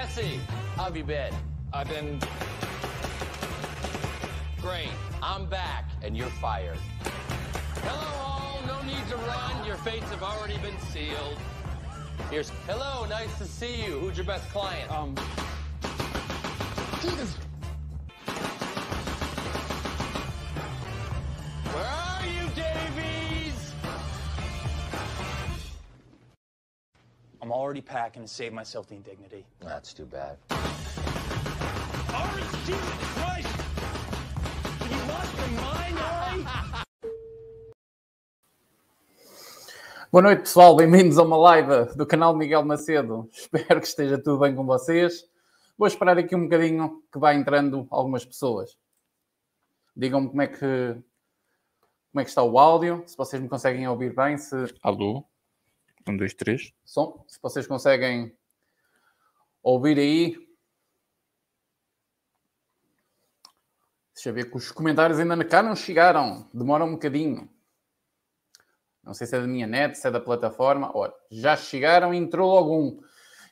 Jesse, have you been? I've been great. I'm back, and you're fired. Hello, all. No need to run. Your fates have already been sealed. Here's hello. Nice to see you. Who's your best client? Um, Where already packing to save myself the indignity. That's too bad. Orange Jesus Christ! Have you lost your mind? Boa noite, pessoal. Bem-vindos a uma live do canal Miguel Macedo. Espero que esteja tudo bem com vocês. Vou esperar aqui um bocadinho que vai entrando algumas pessoas. Digam-me como é que como é que está o áudio, se vocês me conseguem ouvir bem, se Alô? Um, dois, três. som, se vocês conseguem ouvir aí. Deixa eu ver que os comentários ainda cá não chegaram, demoram um bocadinho. Não sei se é da minha net, se é da plataforma. Olha, já chegaram entrou logo um.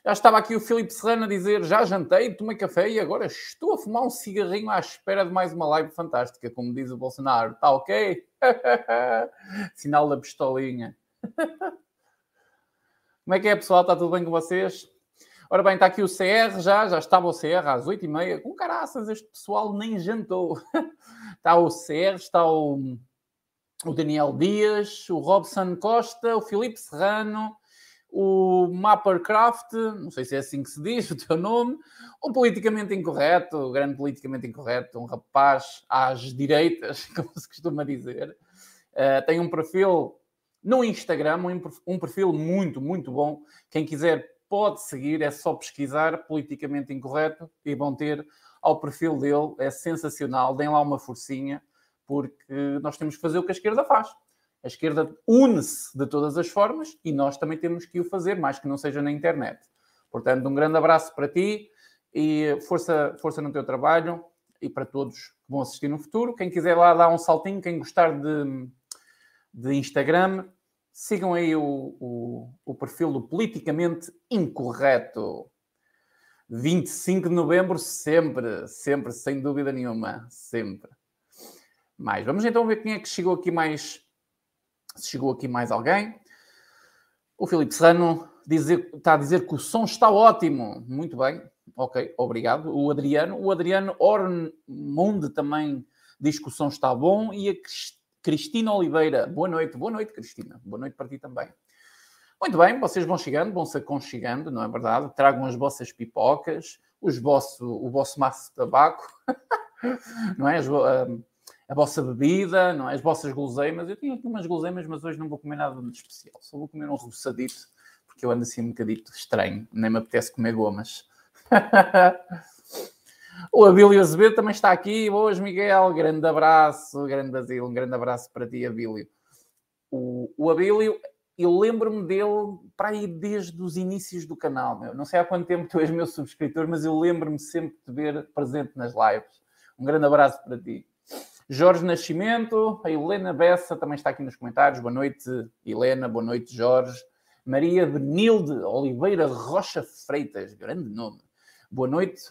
Já estava aqui o Filipe Serrano a dizer: já jantei, tomei café e agora estou a fumar um cigarrinho à espera de mais uma live fantástica, como diz o Bolsonaro. Está ok? Sinal da pistolinha. Como é que é, pessoal? Está tudo bem com vocês? Ora bem, está aqui o CR já, já estava o CR às 8h30. Com caraças, este pessoal nem jantou. Está o CR, está o, o Daniel Dias, o Robson Costa, o Filipe Serrano, o Mappercraft, não sei se é assim que se diz o teu nome, o politicamente incorreto, o grande politicamente incorreto, um rapaz às direitas, como se costuma dizer. Uh, tem um perfil no Instagram, um, perfil muito, muito bom. Quem quiser pode seguir, é só pesquisar politicamente incorreto e vão ter ao perfil dele, é sensacional. Deem lá uma forcinha, porque nós temos que fazer o que a esquerda faz. A esquerda une-se de todas as formas e nós também temos que o fazer, mais que não seja na internet. Portanto, um grande abraço para ti e força, força no teu trabalho e para todos que vão assistir no futuro. Quem quiser lá dar um saltinho, quem gostar de, de Instagram, sigam aí o, o, o perfil do Politicamente Incorreto. 25 de novembro, sempre, sempre, sem dúvida nenhuma, sempre. Mais. Vamos então ver quem é que chegou aqui mais. Se chegou aqui mais alguém. O Filipe Serrano dizer, está a dizer que o som está ótimo. Muito bem. Ok, obrigado. O Adriano. O Adriano Ormonde também diz que o som está bom. E a Cristina Oliveira. Boa noite. Boa noite, Cristina. Boa noite para ti também. Muito bem, vocês vão chegando, vão se aconchegando, não é verdade? Tragam as vossas pipocas, os vosso, o vosso maço de tabaco, não é? A, a, vossa bebida, não é? As vossas guloseimas. Eu tinha aqui umas guloseimas, mas hoje não vou comer nada de especial. Só vou comer um roçadito, porque eu ando assim um bocadito estranho. Nem me apetece comer gomas. o Abílio Azevedo também está aqui. Boas, Miguel. Grande abraço, grande Basílio. Um grande abraço para ti, Abílio. O, o Abílio eu lembro-me dele para aí desde os inícios do canal. Meu. Não sei há quanto tempo tu és meu subscritor, mas eu lembro-me sempre de te ver presente nas lives. Um grande abraço para ti. Jorge Nascimento, a Helena Bessa também está aqui nos comentários. Boa noite, Helena. Boa noite, Jorge. Maria Benilde Oliveira Rocha Freitas, grande nome. Boa noite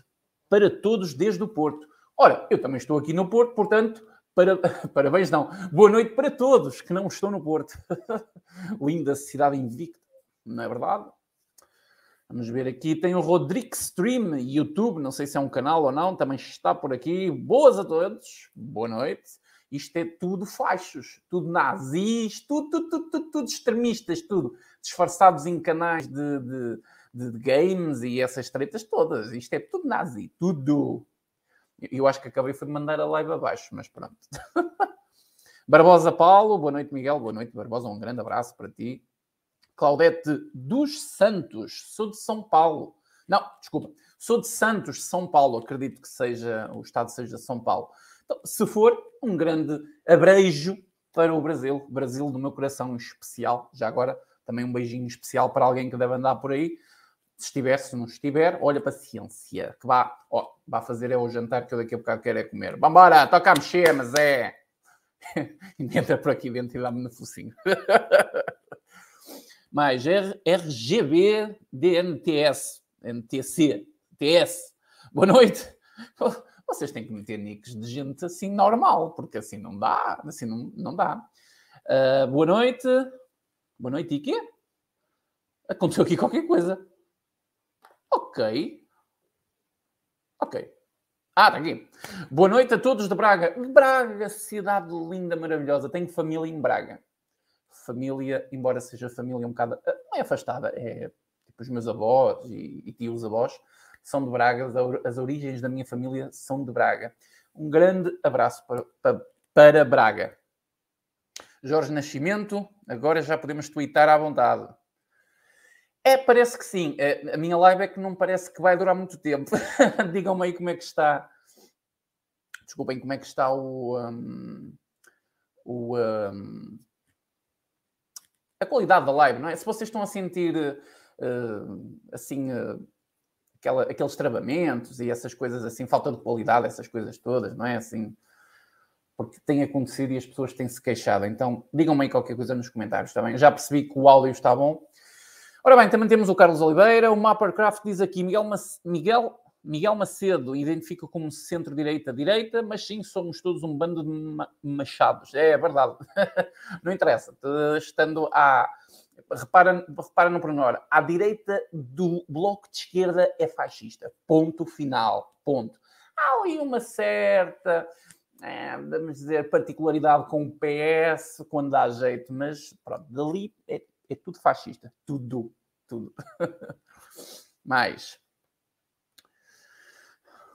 para todos desde o Porto. Ora, eu também estou aqui no Porto, portanto, para... Parabéns, não. Boa noite para todos que não estão no Porto. Linda cidade invicta, não é verdade? Vamos ver aqui. Tem o Rodrigo Stream, YouTube, não sei se é um canal ou não, também está por aqui. Boas a todos, boa noite. Isto é tudo fachos, tudo nazis, tudo, tudo, tudo, tudo extremistas, tudo disfarçados em canais de, de, games e essas tretas todas. Isto é tudo nazi, tudo. Eu acho que acabei de mandar a live abaixo, mas pronto. Barbosa Paulo, boa noite, Miguel. Boa noite, Barbosa. Um grande abraço para ti. Claudete dos Santos, sou de São Paulo. Não, desculpa, sou de Santos, São Paulo. Acredito que seja o estado seja São Paulo. Então, se for, um grande abrejo para o Brasil, Brasil do meu coração especial. Já agora, também um beijinho especial para alguém que deve andar por aí. Se estiver, se não estiver, olha, paciência, que vá, ó, vá fazer é o jantar que eu daqui a bocado quero é comer. Vambora, toca a mexer, mas é. Entra por aqui dentro e dá-me no focinho. Mais RGB DNTS, NTC, TS. Boa noite. Vocês têm que meter nicks de gente assim normal, porque assim não dá. Assim não, não dá. Uh, boa noite. Boa noite e quê? Aconteceu aqui qualquer coisa. Ok. Ok. Ah, está aqui. Boa noite a todos de Braga. Braga, cidade linda, maravilhosa. Tenho família em Braga. Família, embora seja família um bocado. Ah, não é afastada, é tipo os meus avós e, e tios avós são de Braga. As origens da minha família são de Braga. Um grande abraço para, para, para Braga. Jorge Nascimento, agora já podemos twittar à vontade. É, parece que sim. É, a minha live é que não parece que vai durar muito tempo. Digam-me aí como é que está. Desculpem, como é que está o. Um, o um, a qualidade da live, não é? Se vocês estão a sentir uh, assim. Uh, aquela, aqueles travamentos e essas coisas assim, falta de qualidade, essas coisas todas, não é? Assim, porque tem acontecido e as pessoas têm se queixado. Então, digam-me aí qualquer coisa nos comentários, bem? Já percebi que o áudio está bom. Ora bem, também temos o Carlos Oliveira. O Mappercraft diz aqui: Miguel, Miguel, Miguel Macedo identifica como centro-direita-direita, mas sim, somos todos um bando de machados. É verdade. Não interessa. Estando a. Repara, repara no pronome. À direita do bloco de esquerda é fascista. Ponto final. Ponto. Há ali uma certa. É, vamos dizer, particularidade com o PS, quando dá jeito, mas pronto, dali é é tudo fascista. Tudo. Tudo. Mais.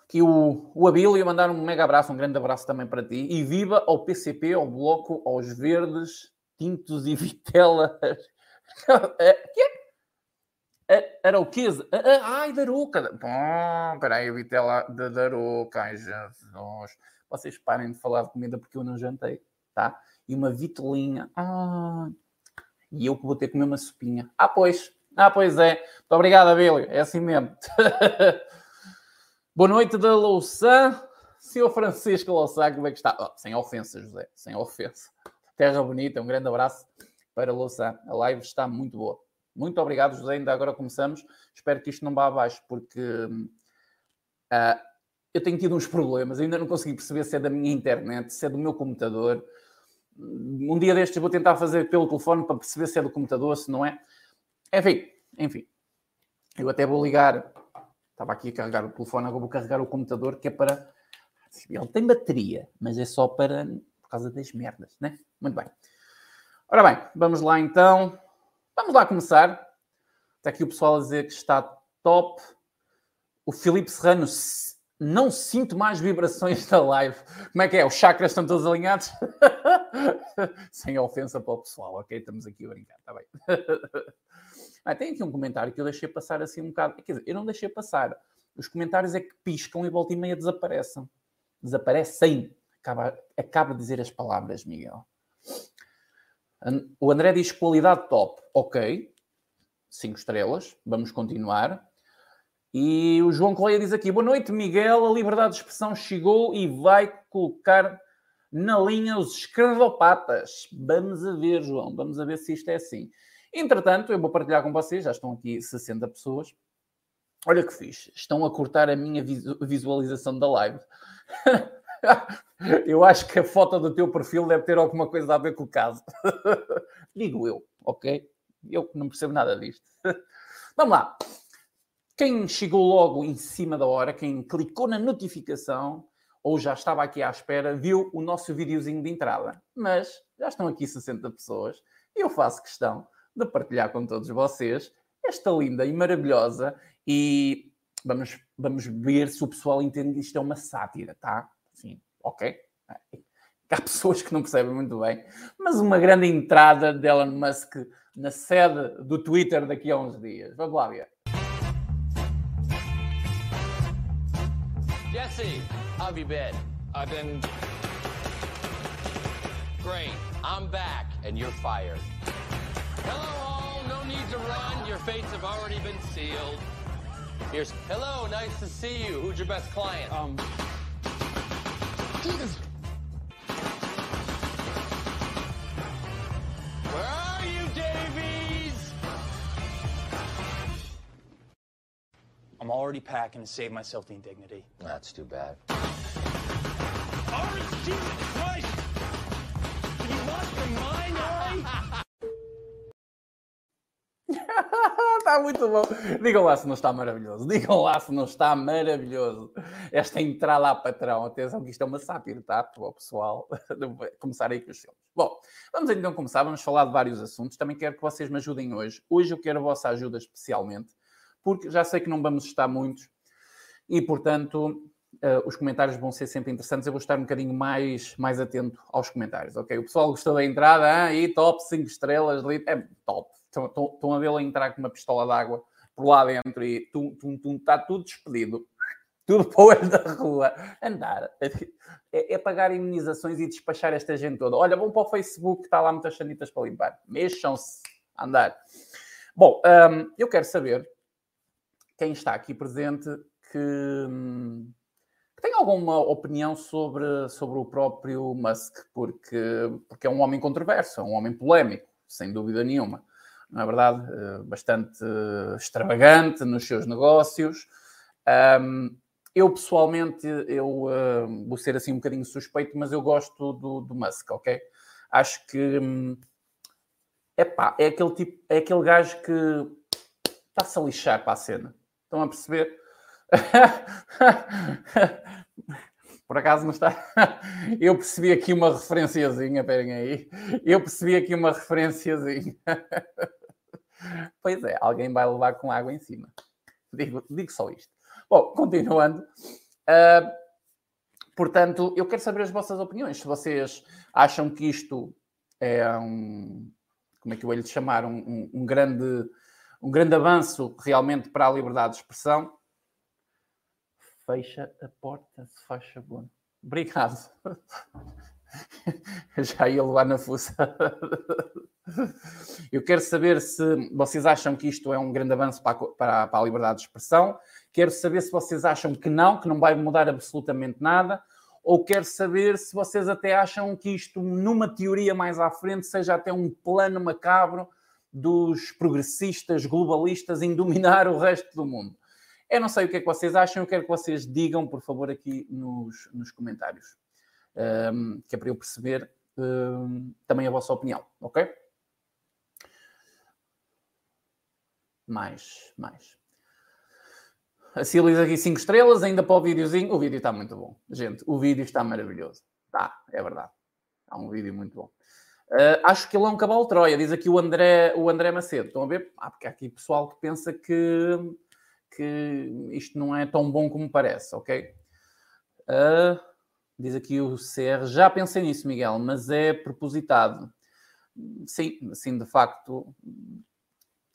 Aqui o, o Abílio mandar um mega abraço, um grande abraço também para ti. E viva ao PCP, ao Bloco, aos Verdes, Tintos e Vitelas. Era o quê? Ai, Daruca. Bom, peraí, Vitela da Daruca. Ai, Jesus. Vocês parem de falar de comida porque eu não jantei, tá? E uma vitelinha. Ah, e eu que vou ter que comer uma sopinha. Ah, pois. Ah, pois é. Muito obrigado, Abílio. É assim mesmo. Boa noite da Louçã. Senhor Francisco Louçã, como é que está? Oh, sem ofensa, José. Sem ofensa. Terra bonita. Um grande abraço para Louçã. A live está muito boa. Muito obrigado, José. Ainda agora começamos. Espero que isto não vá abaixo, porque uh, eu tenho tido uns problemas. Ainda não consegui perceber se é da minha internet, se é do meu computador um dia destes vou tentar fazer pelo telefone para perceber se é do computador, se não é. Enfim, enfim. Eu até vou ligar. Estava aqui a carregar o telefone, agora vou carregar o computador, que é para. Ele tem bateria, mas é só para. por causa das merdas, né? Muito bem. Ora bem, vamos lá então. Vamos lá começar. Está aqui o pessoal a dizer que está top. O Filipe Serrano não sinto mais vibrações da live. Como é que é? Os chakras estão todos alinhados? Sem ofensa para o pessoal, ok? Estamos aqui a brincar, está bem. ah, tem aqui um comentário que eu deixei passar assim um bocado. Quer dizer, eu não deixei passar. Os comentários é que piscam e volta e meia desaparecem. Desaparecem. Acaba, acaba de dizer as palavras, Miguel. O André diz qualidade top. Ok. Cinco estrelas. Vamos continuar. E o João Correia diz aqui: Boa noite, Miguel. A liberdade de expressão chegou e vai colocar na linha os escravopatas. Vamos a ver, João. Vamos a ver se isto é assim. Entretanto, eu vou partilhar com vocês. Já estão aqui 60 pessoas. Olha que fiz. Estão a cortar a minha visualização da live. eu acho que a foto do teu perfil deve ter alguma coisa a ver com o caso. Digo eu, ok? Eu não percebo nada disto. Vamos lá. Quem chegou logo em cima da hora, quem clicou na notificação ou já estava aqui à espera, viu o nosso videozinho de entrada. Mas já estão aqui 60 pessoas e eu faço questão de partilhar com todos vocês esta linda e maravilhosa e vamos, vamos ver se o pessoal entende que isto é uma sátira, tá? Sim, ok? Há pessoas que não percebem muito bem, mas uma grande entrada de Elon Musk na sede do Twitter daqui a uns dias. Vamos lá ver. How have you been? I've been. Great. I'm back, and you're fired. Hello, all. No need to run. Your fates have already been sealed. Here's. Hello, nice to see you. Who's your best client? Um. Jesus. I'm already packing to save myself the indignity. That's too bad. Orange Jesus Christ! Have you lost your mind, Ari? está muito bom. Digam lá se não está maravilhoso. Digam lá se não está maravilhoso. Esta entrada à patrão. Atenção que isto é uma sátira, tá? Para o pessoal começar aí com os filmes. Bom, vamos então começar. Vamos falar de vários assuntos. Também quero que vocês me ajudem hoje. Hoje eu quero a vossa ajuda especialmente, porque já sei que não vamos estar muitos e, portanto, Uh, os comentários vão ser sempre interessantes. Eu vou estar um bocadinho mais, mais atento aos comentários, ok? O pessoal gostou da entrada, e top 5 estrelas, é top. Estão, a vê-lo entrar com uma pistola d'água por lá dentro e tum, tum, tum, está tudo despedido. Tudo para o da rua. Andar. É, é pagar imunizações e despachar esta gente toda. Olha, vão para o Facebook, está lá muitas sanitas para limpar. Mexam-se. Andar. Bom, um, eu quero saber quem está aqui presente que, hum, que tem alguma opinião sobre, sobre o próprio Musk, porque, porque é um homem controverso, é um homem polémico, sem dúvida nenhuma não é verdade? Eh, bastante extravagante nos seus negócios. eu pessoalmente, eu vou ser assim um bocadinho suspeito, mas eu gosto do, do Musk, ok? Acho que hum, epá, é aquele tipo, é aquele gajo que está-se a lixar para a cena. Estão a perceber? Por acaso não está. Eu percebi aqui uma referenciazinha, esperem aí. Eu percebi aqui uma referenciazinha. Pois é, alguém vai levar com água em cima. Digo, digo só isto. Bom, continuando. Uh, portanto, eu quero saber as vossas opiniões. Se vocês acham que isto é um. Como é que eu ia lhe chamar? Um, um, um grande, um grande avanço realmente para a liberdade de expressão. Fecha a porta, se faz favor. Obrigado. Já ia levar na fuça. Eu quero saber se vocês acham que isto é um grande avanço para a, para, para a, liberdade de expressão. Quero saber se vocês acham que não, que não vai mudar absolutamente nada. Ou quero saber se vocês até acham que isto, numa teoria mais à frente, seja até um plano macabro dos progressistas globalistas em dominar o resto do mundo. Eu não sei o que é que vocês acham, eu quero que vocês digam, por favor, aqui nos, nos comentários, um, que é para eu perceber um, também a vossa opinião, ok? Mais, mais. A Cilis aqui 5 estrelas, ainda para o videozinho. O vídeo está muito bom. Gente, o vídeo está maravilhoso. Tá, é verdade. Há um vídeo muito bom. Uh, acho que ele é um cavalo Troia, diz aqui o André, o André Macedo. Estão a ver? Ah, porque há aqui pessoal que pensa que, que isto não é tão bom como parece, ok? Uh, diz aqui o CR. Já pensei nisso, Miguel, mas é propositado. Sim, sim, de facto,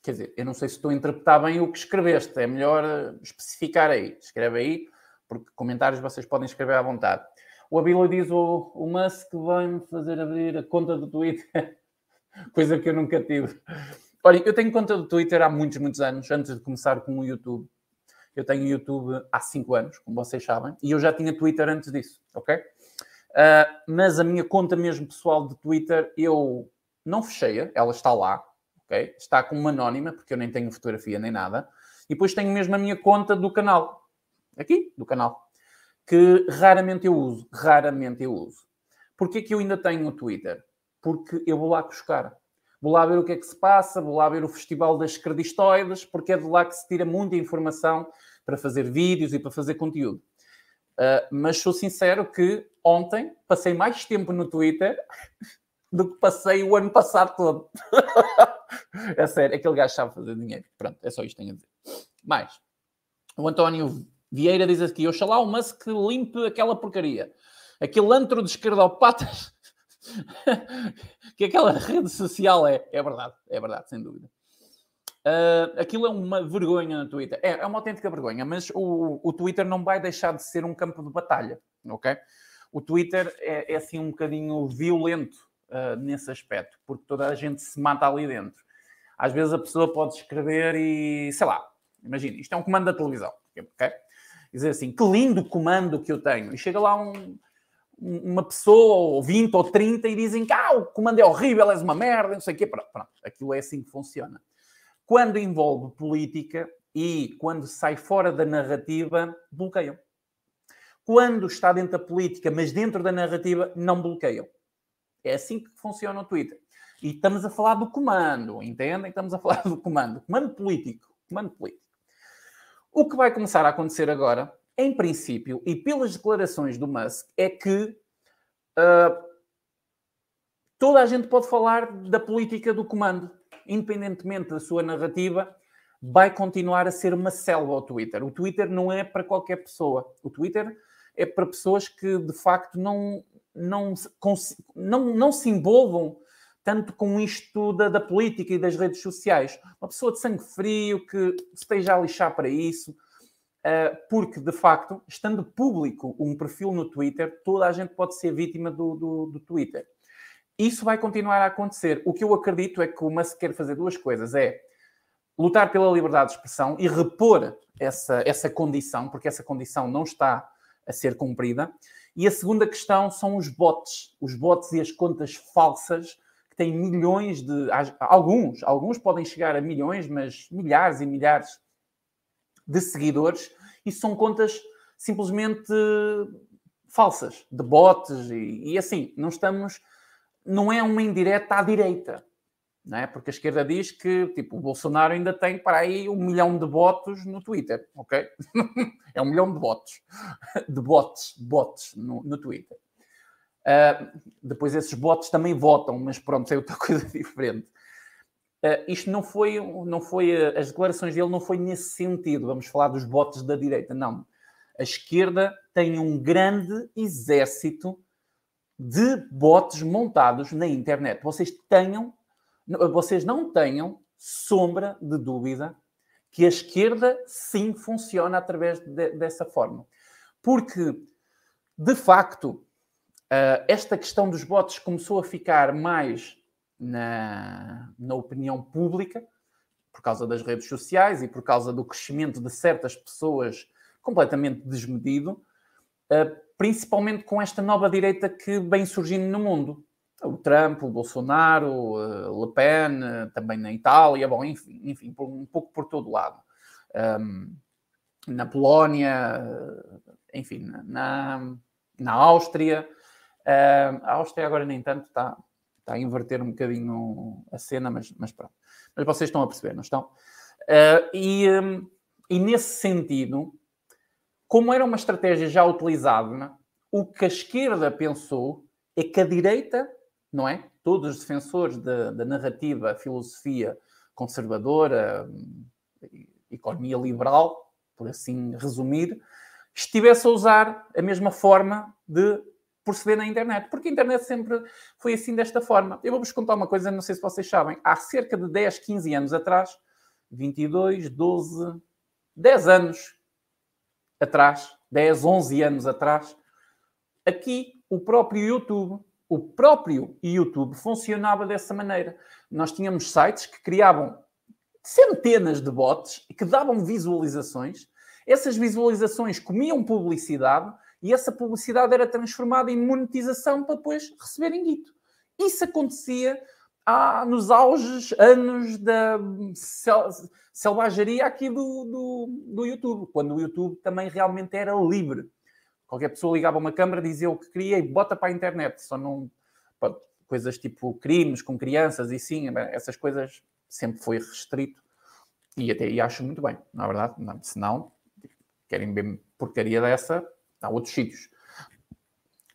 Quer dizer, eu não sei se estou a interpretar bem o que escreveste, é melhor eh, especificar aí. Escreve aí, porque comentários vocês podem escrever à vontade. O Abilo diz: o, o Musk vai-me fazer abrir a conta do Twitter, coisa que eu nunca tive. Olha, eu tenho conta do Twitter há muitos, muitos anos, antes de começar com o YouTube. Eu tenho YouTube há 5 anos, como vocês sabem, e eu já tinha Twitter antes disso, ok? Uh, mas a minha conta mesmo pessoal de Twitter, eu não fechei-a, ela está lá, ok? Está como anónima, porque eu nem tenho fotografia nem nada. E depois tenho mesmo a minha conta do canal. Aqui, do canal. Que raramente eu uso. Raramente eu uso. Porquê que eu ainda tenho o Twitter? Porque eu vou lá buscar. Vou lá ver o que é que se passa, vou lá ver o Festival das Credistoides, porque é de lá que se tira muita informação para fazer vídeos e para fazer conteúdo. Uh, mas sou sincero que ontem passei mais tempo no Twitter do que passei o ano passado todo. é sério, aquele gajo sabe fazer dinheiro. Pronto, é só isto que tenho a dizer. Mais, o António Vieira diz aqui: Oxalá o Musk limpe aquela porcaria. Aquele antro de esquerdopatas que aquela rede social é. É verdade, é verdade, sem dúvida. Uh, aquilo é uma vergonha no Twitter. É, é uma autêntica vergonha, mas o, o Twitter não vai deixar de ser um campo de batalha, ok? O Twitter é, é assim um bocadinho violento uh, nesse aspecto, porque toda a gente se mata ali dentro. Às vezes a pessoa pode escrever e, sei lá, imagina, isto é um comando da televisão, ok? Dizer assim, que lindo comando que eu tenho. E chega lá um, uma pessoa, ou 20 ou 30, e dizem que ah, o comando é horrível, és uma merda, não sei o quê. Pronto, pronto, aquilo é assim que funciona. Quando envolve política, e quando sai fora da narrativa, bloqueiam. Quando está dentro da política, mas dentro da narrativa, não bloqueiam. É assim que funciona o Twitter. E estamos a falar do comando, entendem? Estamos a falar do comando. Comando político. Comando político. O que vai começar a acontecer agora, em princípio, e pelas declarações do Musk, é que uh, toda a gente pode falar da política do comando, independentemente da sua narrativa, vai continuar a ser uma selva o Twitter. O Twitter não é para qualquer pessoa. O Twitter é para pessoas que, de facto, não, não, não, não se envolvam tanto com isto da, da, política e das redes sociais. Uma pessoa de sangue frio que esteja a lixar para isso, uh, porque de facto, estando público um perfil no Twitter, toda a gente pode ser vítima do, do, do Twitter. Isso vai continuar a acontecer. O que eu acredito é que o Musk quer fazer duas coisas: é lutar pela liberdade de expressão e repor essa, essa condição, porque essa condição não está a ser cumprida. E a segunda questão são os bots, os bots e as contas falsas tem milhões de. Alguns, alguns podem chegar a milhões, mas milhares e milhares de seguidores, e são contas simplesmente falsas, de bots, e, e assim, não estamos. Não é uma indireta à direita, é? Porque a esquerda diz que tipo, o Bolsonaro ainda tem para aí um milhão de votos no Twitter, ok? é um milhão de votos, de bots, bots no, no Twitter. Uh, depois esses bots também votam, mas pronto, é outra coisa diferente. Uh, isto não foi, não foi, uh, as declarações dele não foi nesse sentido, vamos falar dos bots da direita, não. A esquerda tem um grande exército de bots montados na internet. Vocês tenham, vocês não tenham sombra de dúvida que a esquerda sim funciona através de, dessa forma. Porque, de facto, Uh, esta questão dos bots começou a ficar mais na, na opinião pública, por causa das redes sociais e por causa do crescimento de certas pessoas completamente desmedido, uh, principalmente com esta nova direita que vem surgindo no mundo. O Trump, o Bolsonaro, uh, Le Pen, também na Itália, bom, enfim, enfim um pouco por todo lado. Na Polónia, enfim, na, na Áustria, Uh, a Áustria agora nem tanto está, está a inverter um bocadinho a cena, mas, mas pronto. Mas vocês estão a perceber, não estão? Uh, e, um, e nesse sentido, como era uma estratégia já utilizada, o que a esquerda pensou é que a direita, não é? Todos os defensores da, da narrativa, filosofia conservadora, economia liberal, por assim resumir, estivesse a usar a mesma forma de proceder na internet, porque a internet sempre foi assim desta forma. Eu vou-vos contar uma coisa, não sei se vocês sabem, há cerca de 10, 15 anos atrás, 22, 12, 10 anos atrás, 10, 11 anos atrás, aqui o próprio YouTube, o próprio YouTube funcionava dessa maneira. Nós tínhamos sites que criavam centenas de bots que davam visualizações. Essas visualizações comiam publicidade e essa publicidade era transformada em monetização para depois receberem guito. Isso acontecia nos auges, anos da sel selvageria aqui do, do, do, YouTube, quando o YouTube também realmente era livre. Qualquer pessoa ligava uma câmera, dizia o que queria e bota para a internet. Só não. Coisas tipo crimes com crianças e sim, essas coisas sempre foi restrito. E até e acho muito bem, na verdade. Não, se não, querem ver porcaria dessa, há outros sítios.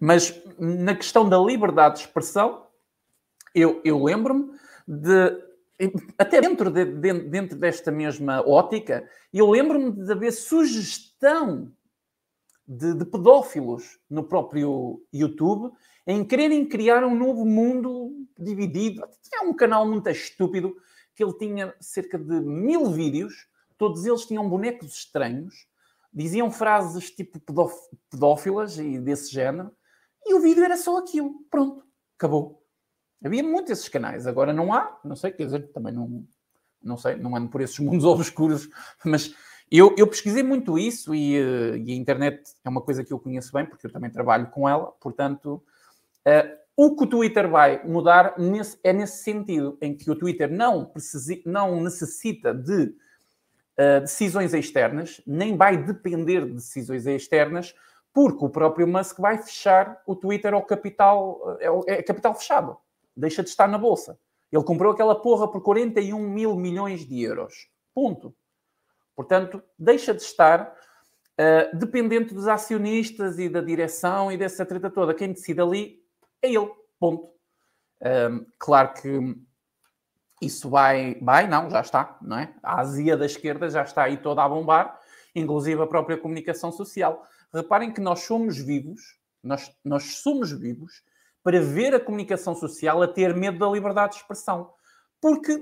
Mas na questão da liberdade de expressão, eu, eu lembro-me de, até dentro, de, de, dentro desta mesma ótica, eu lembro-me de haver sugestão de, de, pedófilos no próprio YouTube em quererem criar um novo mundo dividido. Tinha um canal muito estúpido que ele tinha cerca de mil vídeos, todos eles tinham bonecos estranhos diziam frases tipo pedófilas e desse género, e o vídeo era só aquilo. Pronto, acabou. Havia muitos esses canais, agora não há, não sei, quer dizer, também não, não sei, não ando por esses mundos obscuros, mas eu, eu pesquisei muito isso e, uh, e, a internet é uma coisa que eu conheço bem, porque eu também trabalho com ela, portanto, uh, o que o Twitter vai mudar nesse, é nesse sentido, em que o Twitter não, precisi, não necessita de decisões externas, nem vai depender de decisões externas, porque o próprio Musk vai fechar o Twitter ao capital, é, é capital fechado, deixa de estar na bolsa. Ele comprou aquela porra por 41 mil milhões de euros. Ponto. Portanto, deixa de estar uh, dependente dos acionistas e da direção e dessa treta toda. Quem decide ali é ele. Ponto. Um, claro que isso vai, vai, não, já está, não é? A Ásia da esquerda já está aí toda a bombar, inclusive a própria comunicação social. Reparem que nós somos vivos, nós, nós somos vivos para ver a comunicação social a ter medo da liberdade de expressão. Porque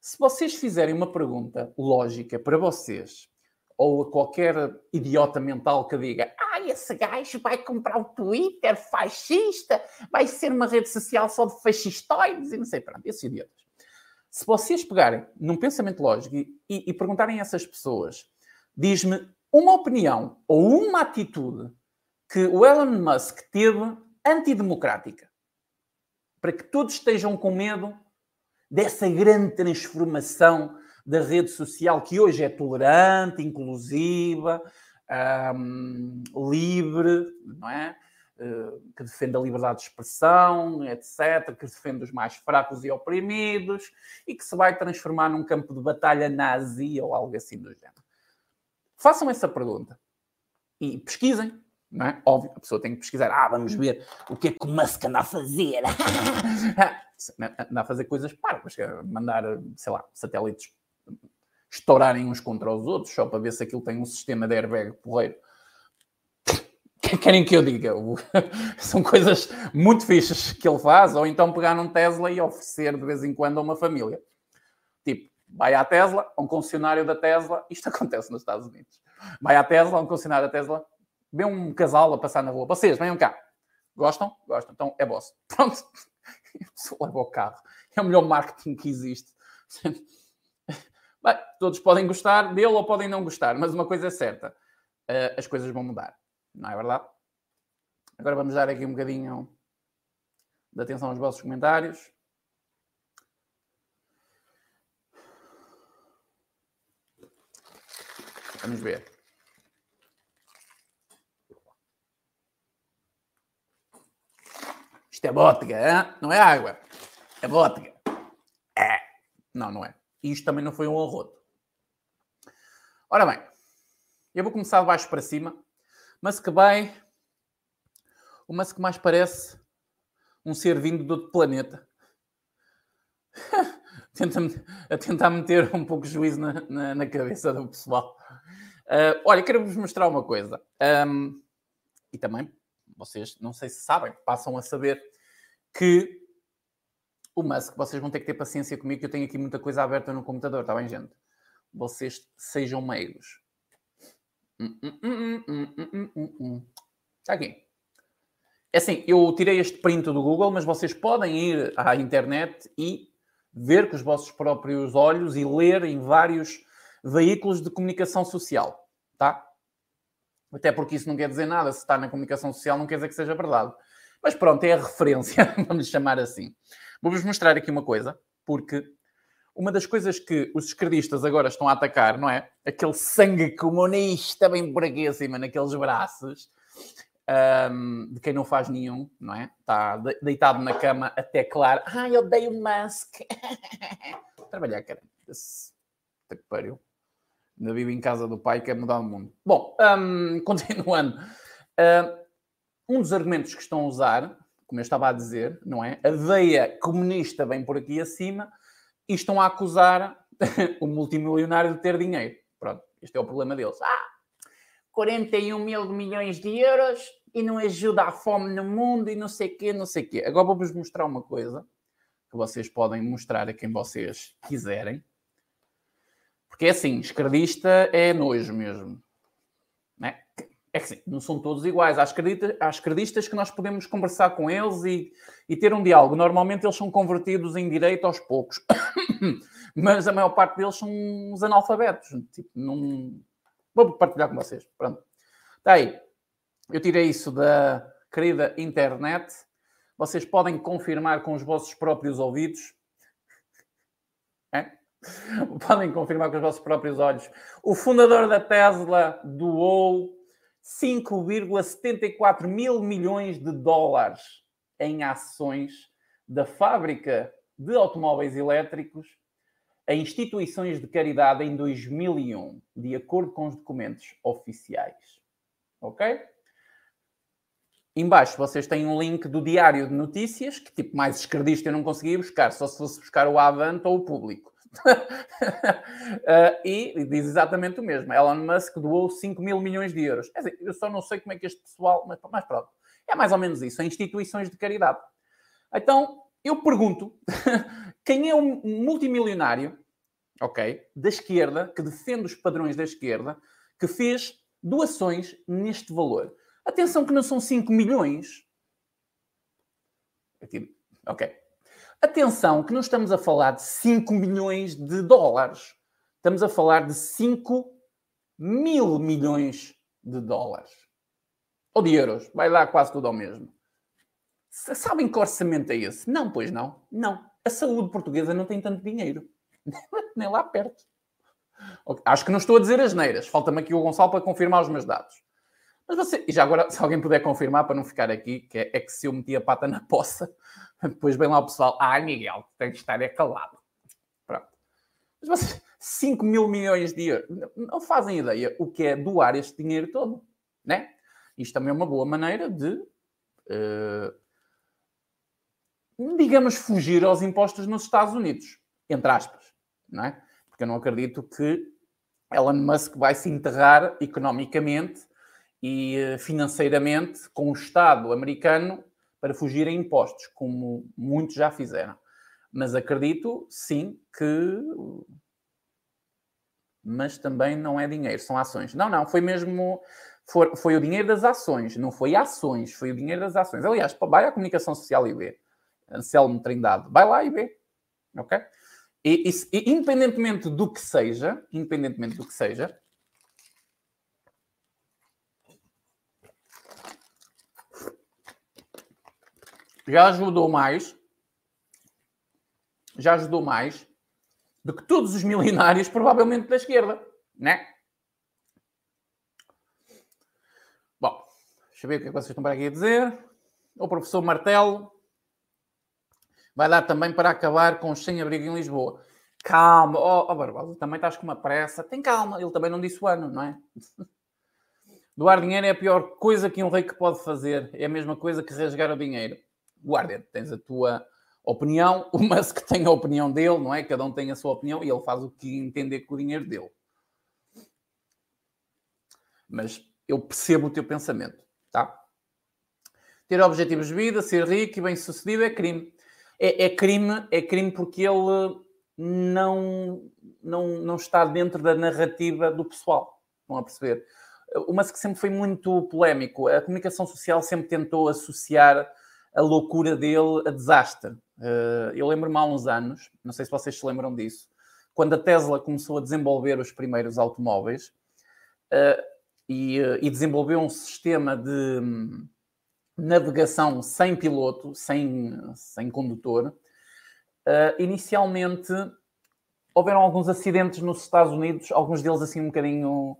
se vocês fizerem uma pergunta lógica para vocês, ou a qualquer idiota mental que diga ah, esse gajo vai comprar o Twitter fascista, vai ser uma rede social só de fascistoides e não sei, pronto, esses idiotas. Se vocês pegarem num pensamento lógico e, e perguntarem a essas pessoas, diz-me uma opinião ou uma atitude que o Elon Musk teve antidemocrática, para que todos estejam com medo dessa grande transformação da rede social que hoje é tolerante, inclusiva, um, livre, não é? Uh, que defende a liberdade de expressão, etc., que defende os mais fracos e oprimidos e que se vai transformar num campo de batalha nazi ou algo assim do género. Façam essa pergunta e pesquisem, não é? Óbvio, a pessoa tem que pesquisar. Ah, vamos ver o que é que o Musk anda a fazer. anda a fazer coisas parvas, é mandar, sei lá, satélites estourarem uns contra os outros, só para ver se aquilo tem um sistema de airbag porreiro. Querem que eu diga? São coisas muito fixas que ele faz, ou então pegar num Tesla e oferecer de vez em quando a uma família. Tipo, vai à Tesla, um concessionário da Tesla, isto acontece nos Estados Unidos. Vai à Tesla, um concessionário da Tesla, vê um casal a passar na rua. Vocês, venham cá. Gostam? Gostam. Então é vosso. Pronto. O carro. É o melhor marketing que existe. Bem, todos podem gostar dele ou podem não gostar, mas uma coisa é certa: uh, as coisas vão mudar, não é verdade? Agora vamos dar aqui um bocadinho de atenção aos vossos comentários. Vamos ver. Isto é vodka, hein? não é água. É vodka. É. Não, não é. Isto também não foi um arroto. Ora bem, eu vou começar de baixo para cima, que bem, o que mais parece um ser vindo de outro planeta. Tenta a tentar meter um pouco de juízo na, na, na cabeça do pessoal. Uh, olha, quero-vos mostrar uma coisa. Um, e também, vocês, não sei se sabem, passam a saber que o Musk, vocês vão ter que ter paciência comigo, que eu tenho aqui muita coisa aberta no computador, está bem, gente? Vocês sejam meigos. Está aqui. É assim, eu tirei este print do Google, mas vocês podem ir à internet e ver com os vossos próprios olhos e ler em vários veículos de comunicação social, tá? Até porque isso não quer dizer nada. Se está na comunicação social, não quer dizer que seja verdade. Mas pronto, é a referência, vamos chamar assim. Vou-vos mostrar aqui uma coisa, porque uma das coisas que os esquerdistas agora estão a atacar, não é? Aquele sangue comunista bem por aqui acima, naqueles braços, um, de quem não faz nenhum, não é? Está deitado na cama a teclar. Ah, eu dei o Musk. Trabalhar, cara. Puta que pariu. Ainda vivo em casa do pai, quer mudar o mundo. Bom, um, continuando. Um dos argumentos que estão a usar como eu estava a dizer, não é? A veia comunista vem por aqui acima e estão a acusar o multimilionário de ter dinheiro. Pronto, este é o problema deles. Ah, 41 mil milhões de euros e não ajuda à fome no mundo e não sei quê, não sei quê. Agora vou-vos mostrar uma coisa que vocês podem mostrar a quem vocês quiserem. Porque é assim, esquerdista é nojo mesmo. É que sim, não são todos iguais. Há esquerdistas, há esquerdistas que nós podemos conversar com eles e, e, ter um diálogo. Normalmente eles são convertidos em direito aos poucos. Mas a maior parte deles são uns analfabetos. Tipo, não... Vou partilhar com vocês. Pronto. Está aí. Eu tirei isso da querida internet. Vocês podem confirmar com os vossos próprios ouvidos. É? Podem confirmar com os vossos próprios olhos. O fundador da Tesla doou 5,74 mil milhões de dólares em ações da fábrica de automóveis elétricos a instituições de caridade em 2001, de acordo com os documentos oficiais. Ok? Embaixo vocês têm um link do Diário de Notícias, que tipo mais esquerdista eu não conseguia buscar, só se fosse buscar o Avante ou o Público. Uh, e diz exatamente o mesmo. Elon Musk doou 5 mil milhões de euros. É dizer, eu só não sei como é que este pessoal... Mas, mas pronto, é mais ou menos isso. São instituições de caridade. Então, eu pergunto, quem é o multimilionário, ok, da esquerda, que defende os padrões da esquerda, que fez doações neste valor? Atenção que não são 5 milhões. Ok. Atenção que não estamos a falar de 5 milhões de dólares. Estamos a falar de 5 mil milhões de dólares. Ou de euros. Vai lá quase tudo ao mesmo. Sabem que orçamento é esse? Não, pois não. Não. A saúde portuguesa não tem tanto dinheiro. Nem lá perto. Acho que não estou a dizer as neiras. Falta-me aqui o Gonçalo para confirmar os meus dados. Mas você, e já agora, se alguém puder confirmar para não ficar aqui, que é, é que se eu meti a pata na poça, depois vem lá o pessoal, ah, Miguel, tem que estar é calado. Pronto. Mas você, 5 mil milhões de euros, não fazem ideia o que é doar este dinheiro todo, né? Isto também é uma boa maneira de, uh, digamos, fugir aos impostos nos Estados Unidos, entre aspas, não é? Porque eu não acredito que Elon Musk vai se enterrar economicamente e eh, financeiramente com o Estado americano para fugir a impostos, como muitos já fizeram. Mas acredito, sim, que. Mas também não é dinheiro, são ações. Não, não, foi mesmo. Foi, foi o dinheiro das ações, não foi ações, foi o dinheiro das ações. Aliás, vai à comunicação social e vê. Anselmo Trindade, vai lá e vê. Ok? E, e, e, independentemente do que seja, independentemente do que seja, já ajudou mais, já ajudou mais do que todos os milionários, provavelmente da esquerda, né? Bom, deixa eu ver o que, é que vocês estão para aqui a dizer. O professor Martelo vai dar também para acabar com os sem-abrigo em Lisboa. Calma, oh, oh Barbosa, também estás com uma pressa. Tem calma, ele também não disse o ano, não é? Doar dinheiro é a pior coisa que um rei que pode fazer. É a mesma coisa que rasgar o dinheiro. Guarda, tens a tua opinião, o Musk tem a opinião dele, não é? Cada um tem a sua opinião e ele faz o que entender com o dinheiro dele. Mas eu percebo o teu pensamento, tá? Ter objetivos de vida, ser rico e bem-sucedido é crime. É, é, crime, é crime porque ele não, não, não está dentro da narrativa do pessoal. Estão a perceber? O Musk sempre foi muito polémico. A comunicação social sempre tentou associar a loucura dele a desastre. Uh, eu lembro-me há uns anos, não sei se vocês se lembram disso, quando a Tesla começou a desenvolver os primeiros automóveis uh, e, uh, e, desenvolveu um sistema de um, navegação sem piloto, sem, sem condutor, inicialmente houveram alguns acidentes nos Estados Unidos, alguns deles assim um bocadinho.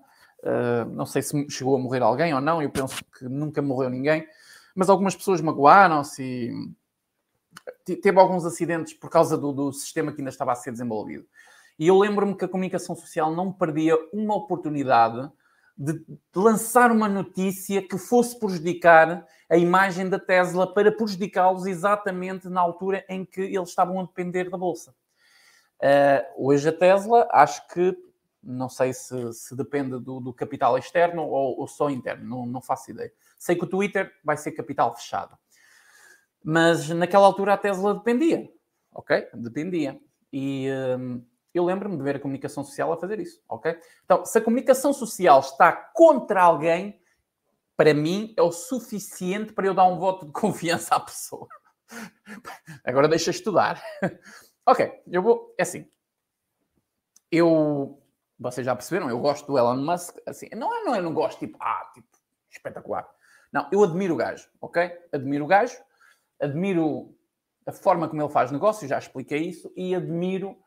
não sei se chegou a morrer alguém ou não, eu penso que nunca morreu ninguém, mas algumas pessoas magoaram-se e teve alguns acidentes por causa do, do sistema que ainda estava a ser desenvolvido. E eu lembro-me que a comunicação social não perdia uma oportunidade de, lançar uma notícia que fosse prejudicar a imagem da Tesla para prejudicá-los exatamente na altura em que eles estavam a depender da bolsa. Uh, hoje a Tesla, acho que não sei se, se depende do, do, capital externo ou, ou só interno, não, não, faço ideia. Sei que o Twitter vai ser capital fechado. Mas naquela altura a Tesla dependia, ok? Dependia. E hum, eu lembro-me de ver a comunicação social a fazer isso, ok? Então, se a comunicação social está contra alguém, para mim é o suficiente para eu dar um voto de confiança à pessoa. Agora deixa estudar. ok, eu vou. É assim. Eu vocês já perceberam, eu gosto do Elon Musk, assim, não é, não é, não gosto, tipo, ah, tipo, espetacular. Não, eu admiro o gajo, ok? Admiro o gajo, admiro a forma como ele faz negócio, já expliquei isso, e admiro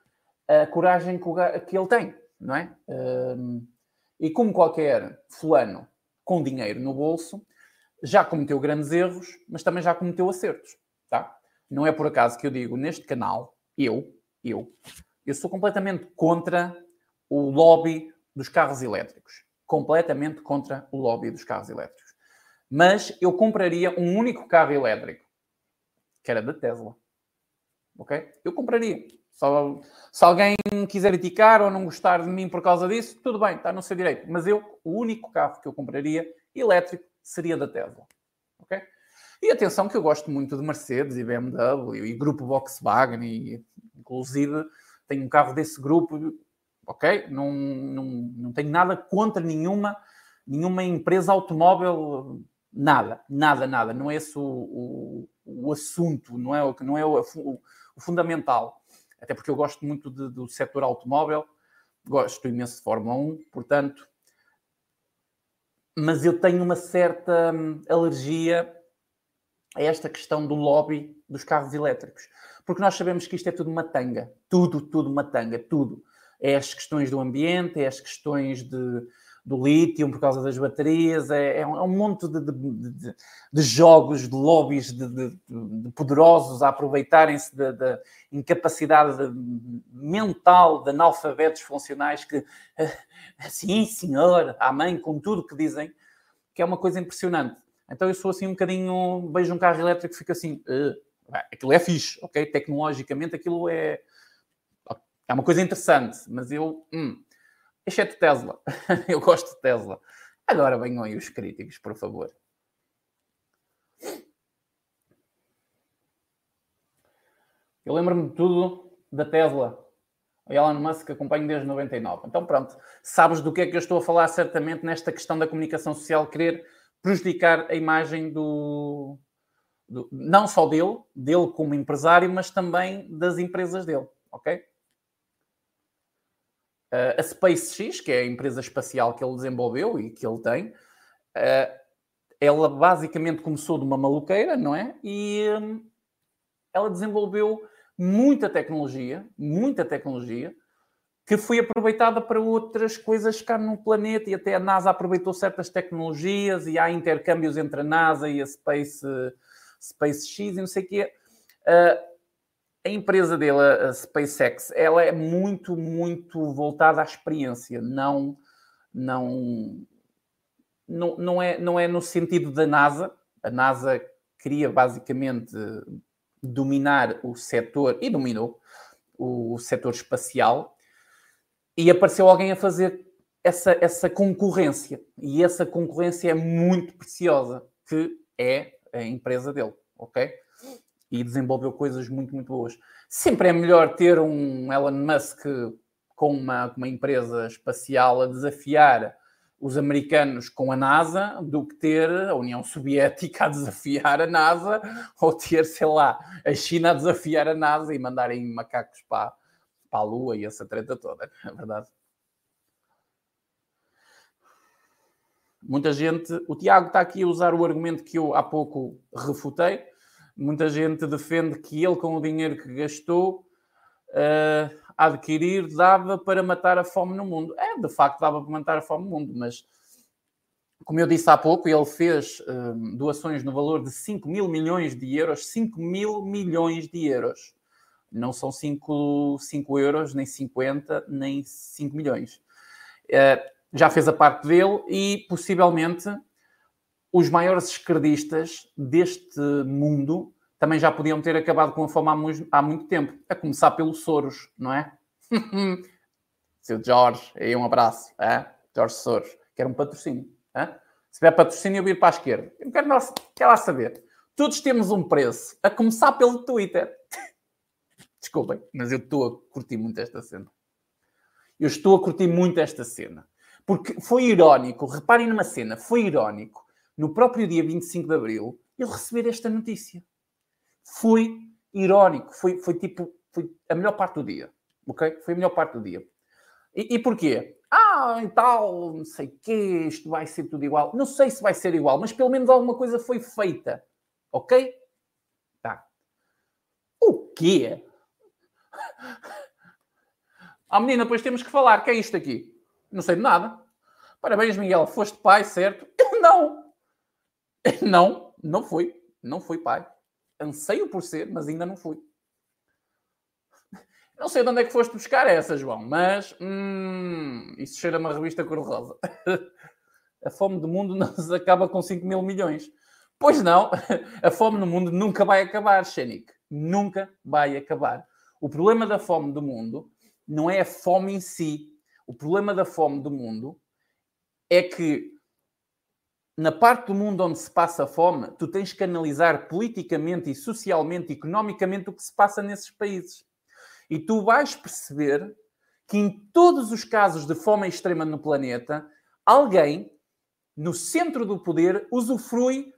a coragem que, o ga- que ele tem, não é? Hum, e como qualquer fulano com dinheiro no bolso, já cometeu grandes erros, mas também já cometeu acertos, tá? Não é por acaso que eu digo neste canal, eu, eu, eu sou completamente contra o lobby dos carros elétricos. Completamente contra o lobby dos carros elétricos. Mas eu compraria um único carro elétrico, que era da Tesla. Ok? Eu compraria. Só, se alguém quiser criticar ou não gostar de mim por causa disso, tudo bem, está no seu direito. Mas eu, o único carro que eu compraria elétrico seria da Tesla. Ok? E atenção que eu gosto muito de Mercedes e BMW e grupo Volkswagen e inclusive tenho um carro desse grupo, ok? Não, não, não tenho nada contra nenhuma, nenhuma empresa automóvel, nada, nada, nada. Não é esse o, o, o assunto, não é, não é o, o, o fundamental. Até porque eu gosto muito de, do setor automóvel, gosto imenso de Fórmula 1, portanto, mas eu tenho uma certa hum, alergia a esta questão do lobby dos carros elétricos. Porque nós sabemos que isto é tudo uma tanga. Tudo, tudo uma tanga, tudo. É as questões do ambiente, é as questões de, do lítio por causa das baterias, é, é um, é monte de, de, de, de jogos, de lobbies de, poderosos a aproveitarem-se da, da incapacidade mental de analfabetos funcionais que, sim, senhor, amém, com tudo que dizem, que é uma coisa impressionante. Então eu sou assim um bocadinho, vejo um carro elétrico e fico assim, uh, aquilo é fixe, ok? Tecnologicamente aquilo é, é uma coisa interessante, mas eu, hum, exceto Tesla, eu gosto de Tesla. Agora venham aí os críticos, por favor. Eu lembro-me de tudo da Tesla. O Elon Musk acompanho desde 99. Então pronto, sabes do que é que eu estou a falar certamente nesta questão da comunicação social, querer prejudicar a imagem do, do, não só dele, dele como empresário, mas também das empresas dele, ok? Uh, a SpaceX, que é a empresa espacial que ele desenvolveu e que ele tem, uh, ela basicamente começou de uma maluqueira, não é? E um, ela desenvolveu muita tecnologia, muita tecnologia, que foi aproveitada para outras coisas cá no planeta e até a NASA aproveitou certas tecnologias e há intercâmbios entre a NASA e a Space, SpaceX e não sei o quê. Uh, a empresa dele, a SpaceX, ela é muito, muito voltada à experiência, não, não, não, não, é, não é no sentido da NASA. A NASA queria basicamente dominar o setor, e dominou o setor espacial, e apareceu alguém a fazer essa, essa concorrência. E essa concorrência é muito preciosa, que é a empresa dele, ok? E desenvolveu coisas muito, muito boas. Sempre é melhor ter um Elon Musk com uma, uma empresa espacial a desafiar os americanos com a NASA do que ter a União Soviética a desafiar a NASA ou ter, sei lá, a China a desafiar a NASA e mandarem macacos para, para a Lua e essa treta toda, é verdade. Muita gente, o Tiago está aqui a usar o argumento que eu há pouco refutei. Muita gente defende que ele, com o dinheiro que gastou uh, a adquirir, dava para matar a fome no mundo. É, de facto, dava para matar a fome no mundo, mas como eu disse há pouco, ele fez uh, doações no valor de 5 mil milhões de euros. 5 mil milhões de euros não são 5, 5 euros, nem 50, nem 5 milhões. Uh, já fez a parte dele e possivelmente os maiores esquerdistas deste mundo também já podiam ter acabado com a fome há há muito tempo, a começar pelo Soros, não é? Seu Jorge, aí um abraço, é? Jorge Soros, quer um patrocínio. É? Se tiver patrocínio, eu vir para a esquerda. Eu quero, quero lá saber. Todos temos um preço, a começar pelo Twitter. Desculpem, mas eu estou a curtir muito esta cena. Eu estou a curtir muito esta cena. Porque foi irónico, reparem numa cena, foi irónico, no próprio dia 25 de Abril, ele receber esta notícia. Foi irónico, foi, foi tipo, foi a melhor parte do dia, ok? Foi a melhor parte do dia. E, e porquê? Ah, e tal, não sei o isto vai ser tudo igual. Não sei se vai ser igual, mas pelo menos alguma coisa foi feita, ok? Tá. O quê? Ah, menina, depois temos que falar. Que é isto aqui? Não sei de nada. Parabéns, Miguel. Foste pai, certo? Não. Não, não fui. Não fui pai. Anseio por ser, mas ainda não fui. Não sei de onde é que foste buscar essa, João, mas hum, isso cheira uma revista cor-de-rosa. A fome do mundo não se acaba com 5 mil milhões. Pois não, a fome no mundo nunca vai acabar, Xenic. Nunca vai acabar. O problema da fome do mundo não é a fome em si. O problema da fome do mundo é que na parte do mundo onde se passa fome, tu tens que analisar politicamente e socialmente, economicamente o que se passa nesses países. E tu vais perceber que em todos os casos de fome extrema no planeta, alguém no centro do poder usufrui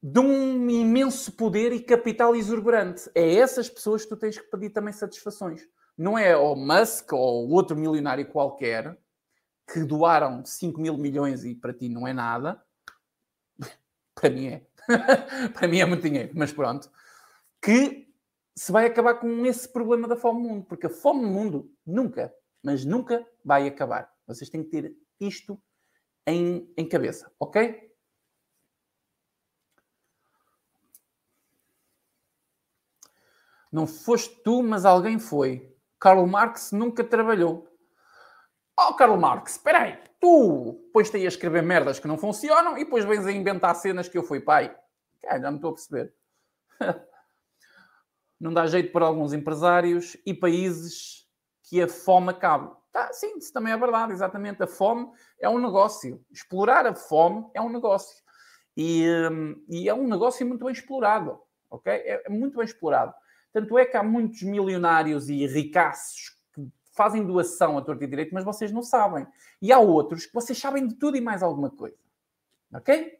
de um imenso poder e capital exuberante. É essas pessoas que tu tens que pedir também satisfações. Não é o Musk ou outro milionário qualquer que doaram 5 mil milhões e para ti não é nada. para mim é. para mim é muito dinheiro, mas pronto. Que se vai acabar com esse problema da fome no mundo. Porque a fome no mundo nunca, mas nunca vai acabar. Vocês têm que ter isto em, em cabeça, ok? Não foste tu, mas alguém foi. Karl Marx nunca trabalhou. Oh, Karl Marx, espera aí. Tu pões-te aí a escrever merdas que não funcionam e depois vens a inventar cenas que eu fui pai. Ah, já me estou a perceber. não dá jeito para alguns empresários e países que a fome acabe. Tá, sim, isso também é verdade, exatamente. A fome é um negócio. Explorar a fome é um negócio. E, hum, e é um negócio muito bem explorado. Ok? É, é muito bem explorado. Tanto é que há muitos milionários e ricaços fazem doação a torto e direito, mas vocês não sabem. E há outros que vocês sabem de tudo e mais alguma coisa. Ok?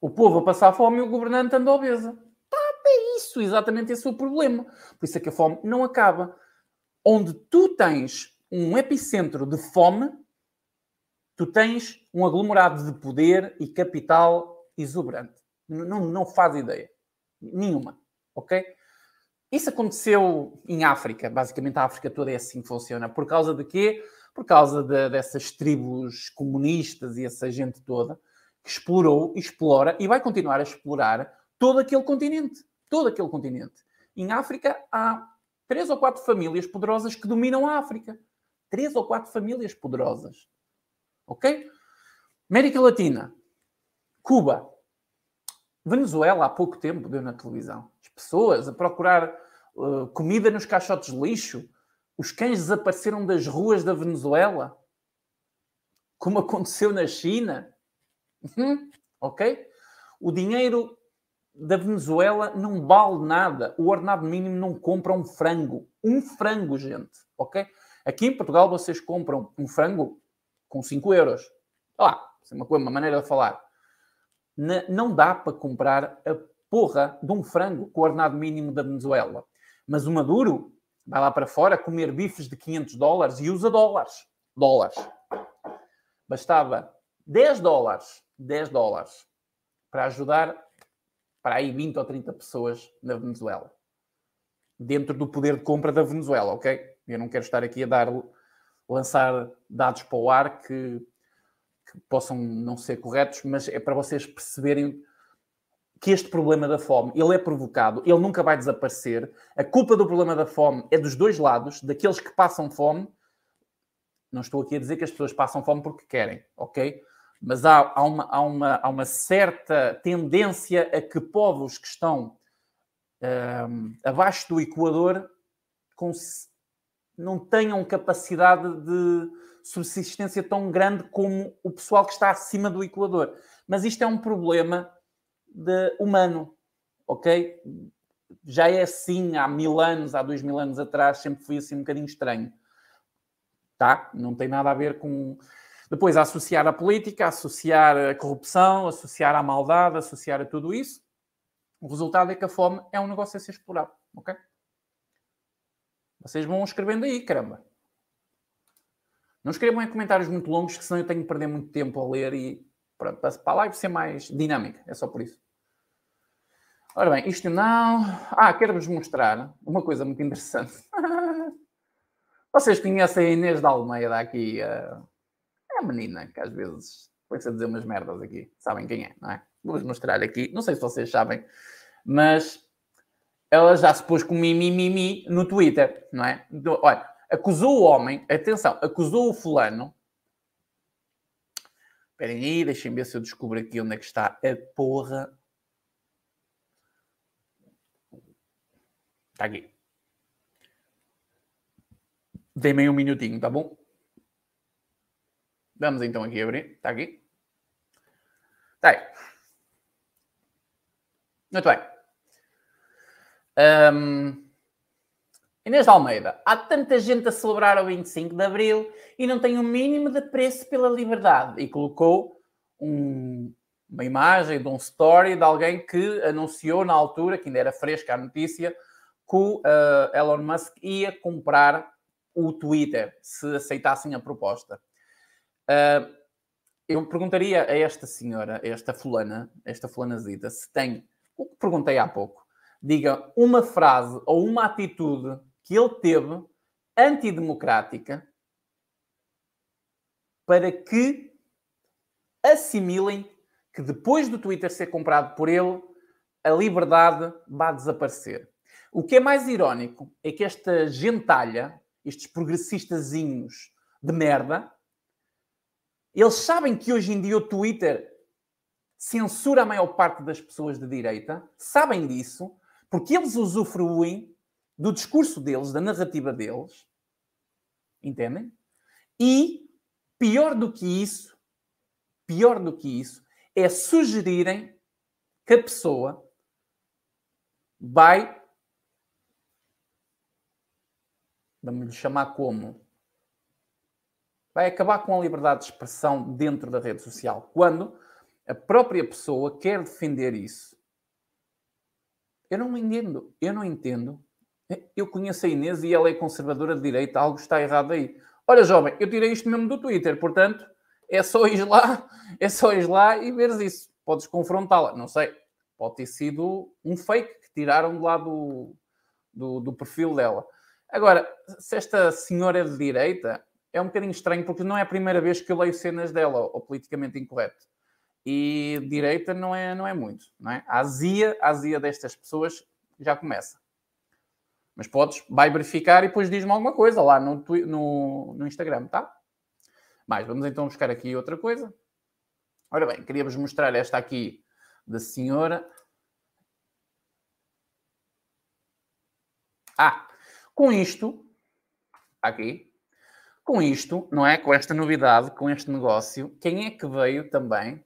O povo a passar fome e o governante anda obesa. Tá, é isso, exatamente esse é o problema. Por isso é que a fome não acaba. Onde tu tens um epicentro de fome, tu tens um aglomerado de poder e capital exuberante. Não, não faz ideia. Nenhuma. Ok? Isso aconteceu em África. Basicamente, a África toda é assim que funciona. Por causa de quê? Por causa de, dessas tribos comunistas e essa gente toda que explorou, explora e vai continuar a explorar todo aquele continente. Todo aquele continente. Em África há três ou quatro famílias poderosas que dominam a África. Três ou quatro famílias poderosas. Ok? América Latina, Cuba, Venezuela, há pouco tempo deu na televisão. As pessoas a procurar uh, comida nos caixotes de lixo. Os cães desapareceram das ruas da Venezuela. Como aconteceu na China. Uhum. Ok? O dinheiro da Venezuela não vale nada. O ordenado mínimo não compra um frango. Um frango, gente. Ok? Aqui em Portugal vocês compram um frango com 5 euros. Lá, isso é uma, coisa, uma maneira de falar. Não dá para comprar a porra de um frango com o ordenado mínimo da Venezuela. Mas o Maduro vai lá para fora comer bifes de 500 dólares e usa dólares. Dólares. Bastava 10 dólares, 10 dólares, para ajudar para aí 20 ou 30 pessoas na Venezuela. Dentro do poder de compra da Venezuela, ok? Eu não quero estar aqui a dar lançar dados para o ar que, que possam não ser corretos, mas é para vocês perceberem que este problema da fome, ele é provocado, ele nunca vai desaparecer. A culpa do problema da fome é dos dois lados, daqueles que passam fome. Não estou aqui a dizer que as pessoas passam fome porque querem, ok? Mas há, há, uma, há, uma, há uma certa tendência a que povos que estão um, abaixo do Equador não tenham capacidade de subsistência tão grande como o pessoal que está acima do Equador. Mas isto é um problema de humano, ok? Já é assim há mil anos, há dois mil anos atrás, sempre foi assim um bocadinho estranho. Tá? Não tem nada a ver com. Depois, associar a política, associar a corrupção, associar a maldade, associar a tudo isso. O resultado é que a fome é um negócio a ser explorado, ok? Vocês vão escrevendo aí, caramba. Não escrevam em comentários muito longos, que senão eu tenho que perder muito tempo a ler e para, para a live ser mais dinâmica. É só por isso. Ora bem, isto não. Ah, quero-vos mostrar uma coisa muito interessante. Vocês conhecem a Inês da Almeida aqui? É a menina que às vezes põe-se a dizer umas merdas aqui. Sabem quem é, não é? Vou-vos mostrar aqui. Não sei se vocês sabem, mas ela já se pôs com mimimi no Twitter, não é? Olha, acusou o homem, atenção, acusou o fulano. Esperem aí, deixem ver se eu descubro aqui onde é que está a porra Está aqui. Dê-me um minutinho, tá bom? Vamos então aqui abrir. Está aqui. Está aí. Muito bem. Um, Inês de Almeida. Há tanta gente a celebrar o 25 de Abril e não tem o um mínimo de preço pela liberdade. E colocou um, uma imagem de um story de alguém que anunciou na altura, que ainda era fresca a notícia, que o uh, Elon Musk ia comprar o Twitter, se aceitassem a proposta. Uh, eu perguntaria a esta senhora, a esta fulana, a esta fulanazita, se tem, o que perguntei há pouco, diga uma frase ou uma atitude que ele teve antidemocrática para que assimilem que depois do Twitter ser comprado por ele, a liberdade vai desaparecer. O que é mais irónico é que esta gentalha, estes progressistazinhos de merda, eles sabem que hoje em dia o Twitter censura a maior parte das pessoas de direita, sabem disso, porque eles usufruem do discurso deles, da narrativa deles, entendem? E, pior do que isso, pior do que isso, é sugerirem que a pessoa vai vamos lhe chamar como? Vai acabar com a liberdade de expressão dentro da rede social. Quando a própria pessoa quer defender isso. Eu não entendo. Eu não entendo. Eu conheço a Inês e ela é conservadora de direita. Algo está errado aí. Olha, jovem, eu tirei isto mesmo do Twitter, portanto, é só ir lá, é só ir lá e veres isso. Podes confrontá-la. Não sei. Pode ter sido um fake que tiraram de lá do, do, do perfil dela. Agora, se esta senhora é de direita, é um bocadinho estranho, porque não é a primeira vez que eu leio cenas dela, ou politicamente incorreto. E direita não é, não é muito, não é? A azia, a azia destas pessoas já começa. Mas podes, vai verificar e depois diz-me alguma coisa lá no, no, no Instagram, tá? Mais, vamos então buscar aqui outra coisa. Ora bem, queria-vos mostrar esta aqui da senhora. Ah, com isto, aqui, com isto, não é? Com esta novidade, com este negócio, quem é que veio também?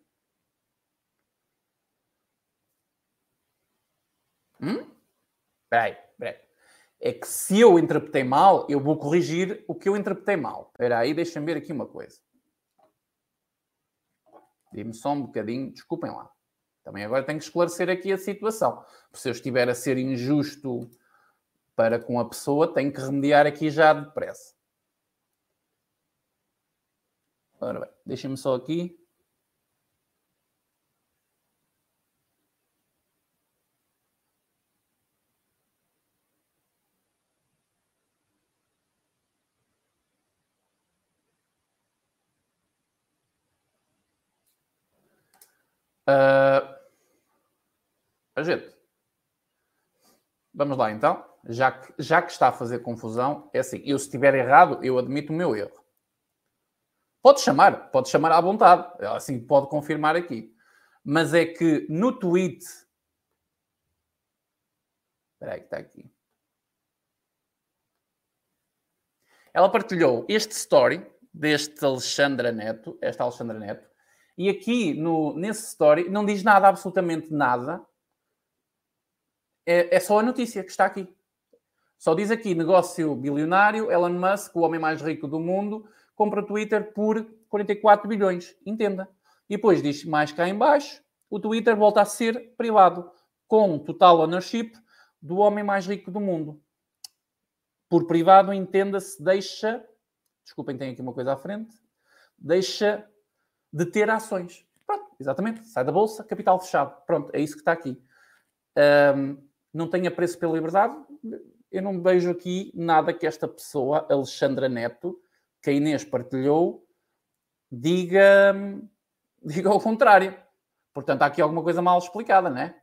Hum? Espera aí. É que se eu interpretei mal, eu vou corrigir o que eu interpretei mal. Espera aí, deixa-me ver aqui uma coisa. Dê-me só um bocadinho, desculpem lá. Também agora tenho que esclarecer aqui a situação. Se eu estiver a ser injusto para com a pessoa, tem que remediar aqui já depressa. Ora bem, deixem-me só aqui. Uh, a gente. Vamos lá então já que, já que está a fazer confusão, é assim, eu se estiver errado, eu admito o meu erro. Pode chamar, pode chamar à vontade, assim pode confirmar aqui. Mas é que no tweet. Espera aí, que está aqui. Ela partilhou este story deste Alexandra Neto, esta Alexandra Neto, e aqui no, nesse story não diz nada, absolutamente nada. É, é só a notícia que está aqui. Só diz aqui, negócio bilionário, Elon Musk, o homem mais rico do mundo, compra Twitter por 44 bilhões. Entenda. E depois diz mais cá em baixo, o Twitter volta a ser privado, com total ownership do homem mais rico do mundo. Por privado, entenda-se, deixa... Desculpem, tem aqui uma coisa à frente. Deixa de ter ações. Pronto, exatamente. Sai da bolsa, capital fechado. Pronto, é isso que está aqui. ahm, não tem apreço pela liberdade, eu não vejo aqui nada que esta pessoa, Alexandra Neto, que a Inês partilhou, diga, diga ao contrário. Portanto, há aqui alguma coisa mal explicada, não é?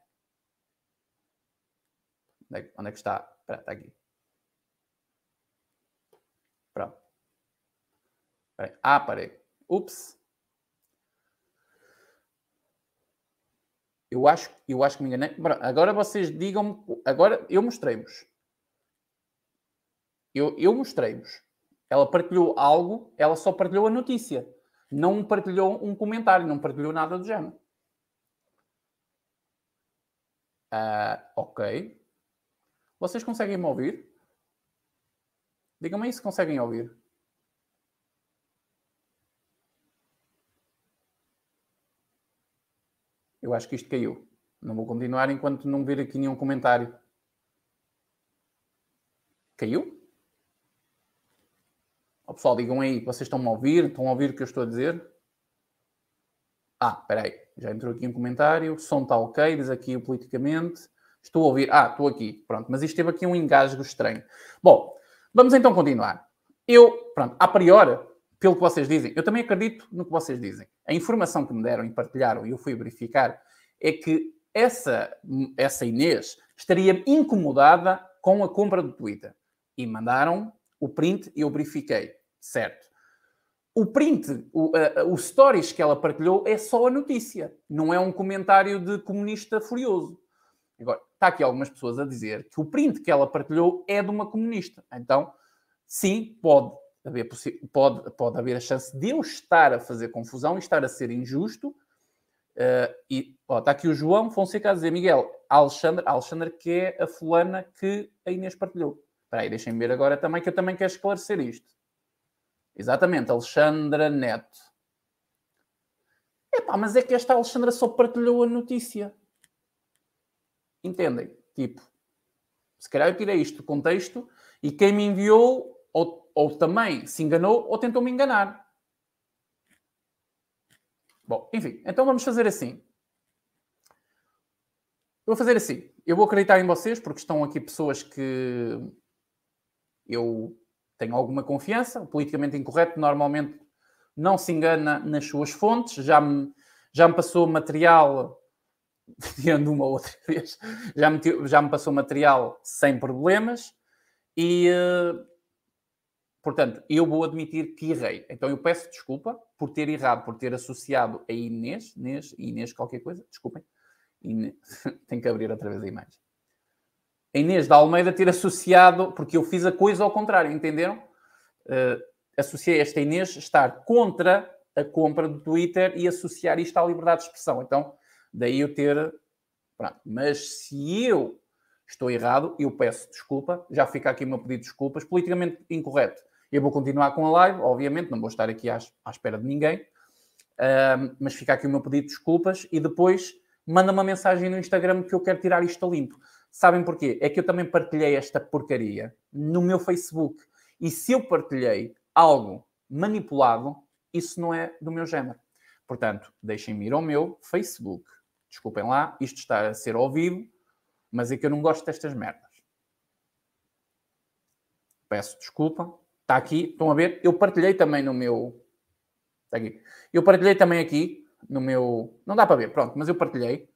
Onde é, que- onde é que está? Espera, está aqui. Pronto. Ah, parei. Ups. Eu acho, eu acho que me enganei. Agora vocês digam-me. Agora eu mostrei-vos. Eu, eu mostrei-vos. Ela partilhou algo, ela só partilhou a notícia. Não partilhou um comentário, não partilhou nada do género. Ah, ok. Vocês conseguem me ouvir? Digam-me aí se conseguem ouvir. Eu acho que isto caiu. Não vou continuar enquanto não vir aqui nenhum comentário. Caiu? Ó pessoal, digam aí, vocês estão-me a ouvir? Estão a ouvir o que eu estou a dizer? Ah, espera aí. Já entrou aqui um comentário. Som está ok, diz aqui politicamente. Estou a ouvir. Ah, estou aqui. Pronto, mas isto teve aqui um engasgo estranho. Bom, vamos então continuar. Eu, pronto, a priori, pelo que vocês dizem, eu também acredito no que vocês dizem. A informação que me deram e partilharam, e eu fui verificar, é que essa, essa Inês estaria incomodada com a compra do Twitter. E mandaram o print e eu verifiquei. Certo. O print, o, o stories que ela partilhou é só a notícia. Não é um comentário de comunista furioso. Agora, está aqui algumas pessoas a dizer que o print que ela partilhou é de uma comunista. Então, sim, pode haver, pode, pode haver a chance de eu estar a fazer confusão e estar a ser injusto. Uh, e ó, está aqui o João Fonseca a dizer, Miguel, Alexandre, Alexandre que é a fulana que a Inês partilhou. Espera aí, deixem-me ver agora também, que eu também quero esclarecer isto. Exatamente, Alexandra Neto. Epá, mas é que esta Alexandra só partilhou a notícia. Entendem? Tipo, se calhar eu tirei isto do contexto e quem me enviou ou, ou também se enganou ou tentou me enganar. Bom, enfim, então vamos fazer assim. Eu vou fazer assim. Eu vou acreditar em vocês porque estão aqui pessoas que eu tenho alguma confiança. O politicamente incorreto normalmente não se engana nas suas fontes. Já me, já me passou material, tirando uma outra vez, já me, já me passou material sem problemas e, uh, portanto, eu vou admitir que errei. Então eu peço desculpa por ter errado, por ter associado a Inês, Inês, Inês qualquer coisa, desculpem. Inês, tenho que abrir outra vez a imagem. A Inês da Almeida ter associado, porque eu fiz a coisa ao contrário, entenderam? Uh, associei esta Inês estar contra a compra do Twitter e associar isto à liberdade de expressão. Então, daí eu ter. Pronto. Mas se eu estou errado, eu peço desculpa. Já fica aqui o meu pedido de desculpas. Politicamente incorreto. Eu vou continuar com a live, obviamente, não vou estar aqui à, à espera de ninguém. Uh, mas fica aqui o meu pedido de desculpas e depois manda uma mensagem no Instagram que eu quero tirar isto a limpo. Sabem porquê? É que eu também partilhei esta porcaria no meu Facebook. E se eu partilhei algo manipulado, isso não é do meu género. Portanto, deixem-me ir ao meu Facebook. Desculpem lá, isto está a ser ao vivo, mas é que eu não gosto destas merdas. Peço desculpa. Está aqui, estão a ver? Eu partilhei também no meu. Está aqui. Eu partilhei também aqui no meu. Não dá para ver, pronto, mas eu partilhei.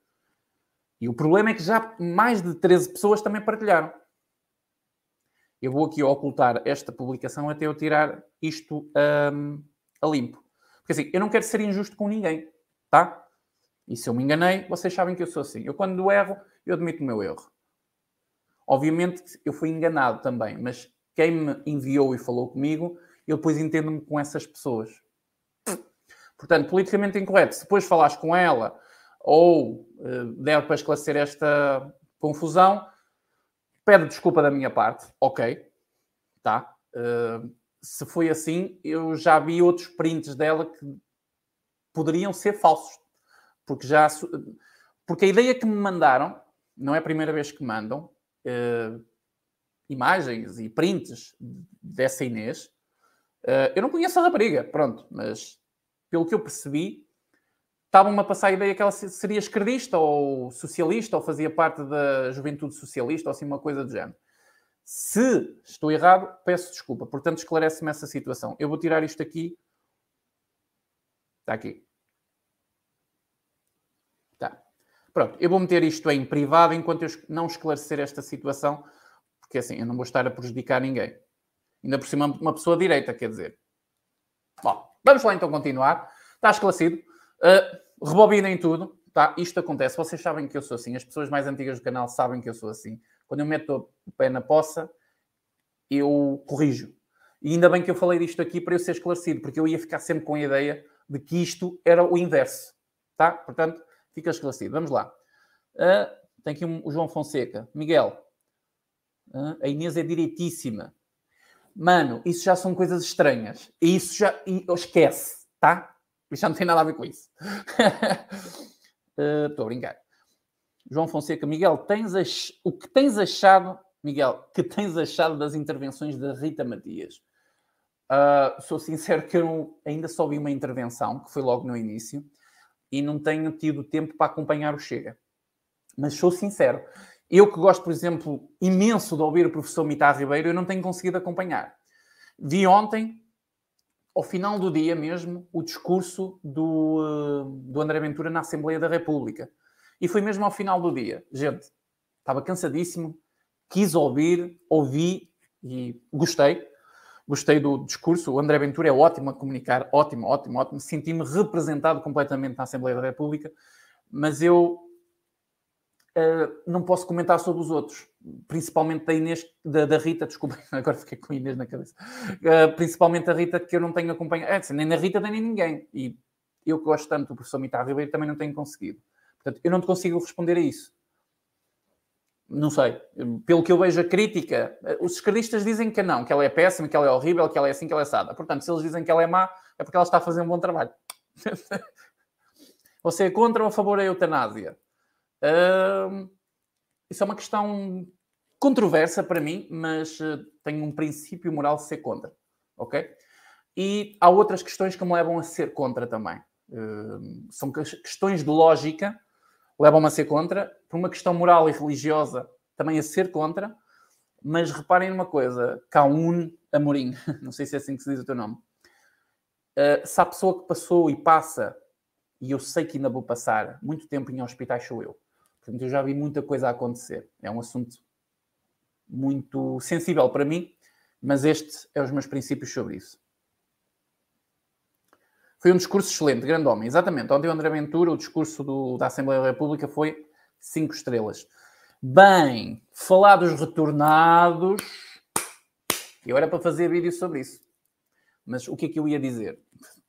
E o problema é que já mais de 13 pessoas também partilharam. Eu vou aqui ocultar esta publicação até eu tirar isto um, a limpo. Porque assim, eu não quero ser injusto com ninguém, tá? E se eu me enganei, vocês sabem que eu sou assim. Eu quando erro, eu admito o meu erro. Obviamente eu fui enganado também, mas quem me enviou e falou comigo, eu depois entendo-me com essas pessoas. Portanto, politicamente incorreto. Se depois falares com ela ou uh, der para esclarecer esta confusão, pede desculpa da minha parte, ok, tá? Uh, se foi assim, eu já vi outros prints dela que poderiam ser falsos, porque já porque a ideia que me mandaram não é a primeira vez que mandam uh, imagens e prints dessa Inês. Uh, eu não conheço a rapariga, pronto, mas pelo que eu percebi, estavam-me a passar a ideia que ela se- seria esquerdista ou socialista ou fazia parte da juventude socialista ou assim uma coisa do género. Se estou errado, peço desculpa. Portanto, esclarece-me essa situação. Eu vou tirar isto aqui. Está aqui. Tá. Pronto, eu vou meter isto em privado enquanto eu não esclarecer esta situação, porque assim, eu não vou estar a prejudicar ninguém. Ainda por cima, uma pessoa direita, quer dizer. Bom, vamos lá então continuar. Está esclarecido. Uh, rebobinem tudo. Tá? Isto acontece. Vocês sabem que eu sou assim. As pessoas mais antigas do canal sabem que eu sou assim. Quando eu meto o pé na poça, eu corrijo. E ainda bem que eu falei disto aqui para eu ser esclarecido, porque eu ia ficar sempre com a ideia de que isto era o inverso. Tá? Portanto, fica esclarecido. Vamos lá. Uh, tem aqui o João Fonseca. Miguel. Uh, a Inês é direitíssima. Mano, isso já são coisas estranhas. E isso já. E, esquece, tá? Isso já não tem nada a ver com isso. Estou a brincar. João Fonseca, Miguel, tens ach... o que tens achado, Miguel, que tens achado das intervenções da Rita Matias? Ah, sou sincero que eu ainda só vi uma intervenção, que foi logo no início, e não tenho tido tempo para acompanhar o Chega. Mas sou sincero, eu que gosto, por exemplo, imenso de ouvir o professor Mitar Ribeiro, eu não tenho conseguido acompanhar. Vi ontem, ao final do dia mesmo, o discurso do, eh, do André Ventura na Assembleia da República. E foi mesmo ao final do dia. Gente, estava cansadíssimo, quis ouvir, ouvi e gostei. Gostei do discurso. O André Ventura é ótimo a comunicar, ótimo, ótimo, ótimo. Senti-me representado completamente na Assembleia da República, mas eu Uh, não posso comentar sobre os outros, principalmente da Inês, da, da Rita, desculpa, agora fiquei com Inês na cabeça, Uh, principalmente a Rita, que eu não tenho acompanhado, é, assim, nem na Rita nem ninguém, e eu que gosto tanto do professor Mitar Ribeiro também não tenho conseguido. Portanto, eu não te consigo responder a isso. Não sei. Pelo que eu vejo a crítica, os esquerdistas dizem que não, que ela é péssima, que ela é horrível, que ela é assim, que ela é sada. Portanto, se eles dizem que ela é má, é porque ela está a fazer um bom trabalho. Você é contra ou a favor da eutanásia? Hum, isso é uma questão controversa para mim, mas uh, tenho um princípio moral de ser contra, ok? E há outras questões que me levam a ser contra também. Hum, são que- questões de lógica, levam-me a ser contra, por uma questão moral e religiosa, também a ser contra, mas reparem numa coisa, Caun Amorim, não sei se é assim que se diz o teu nome, Uh, se há pessoa que passou e passa, e eu sei que ainda vou passar muito tempo em hospitais, sou eu. Portanto, eu já vi muita coisa acontecer. É um assunto muito sensível para mim, mas este é os meus princípios sobre isso. Foi um discurso excelente, grande homem. Exatamente. Ontem o André Ventura, o discurso do- da Assembleia da República foi cinco estrelas. Bem, falar dos retornados. Eu era para fazer vídeo sobre isso. Mas o que é que eu ia dizer?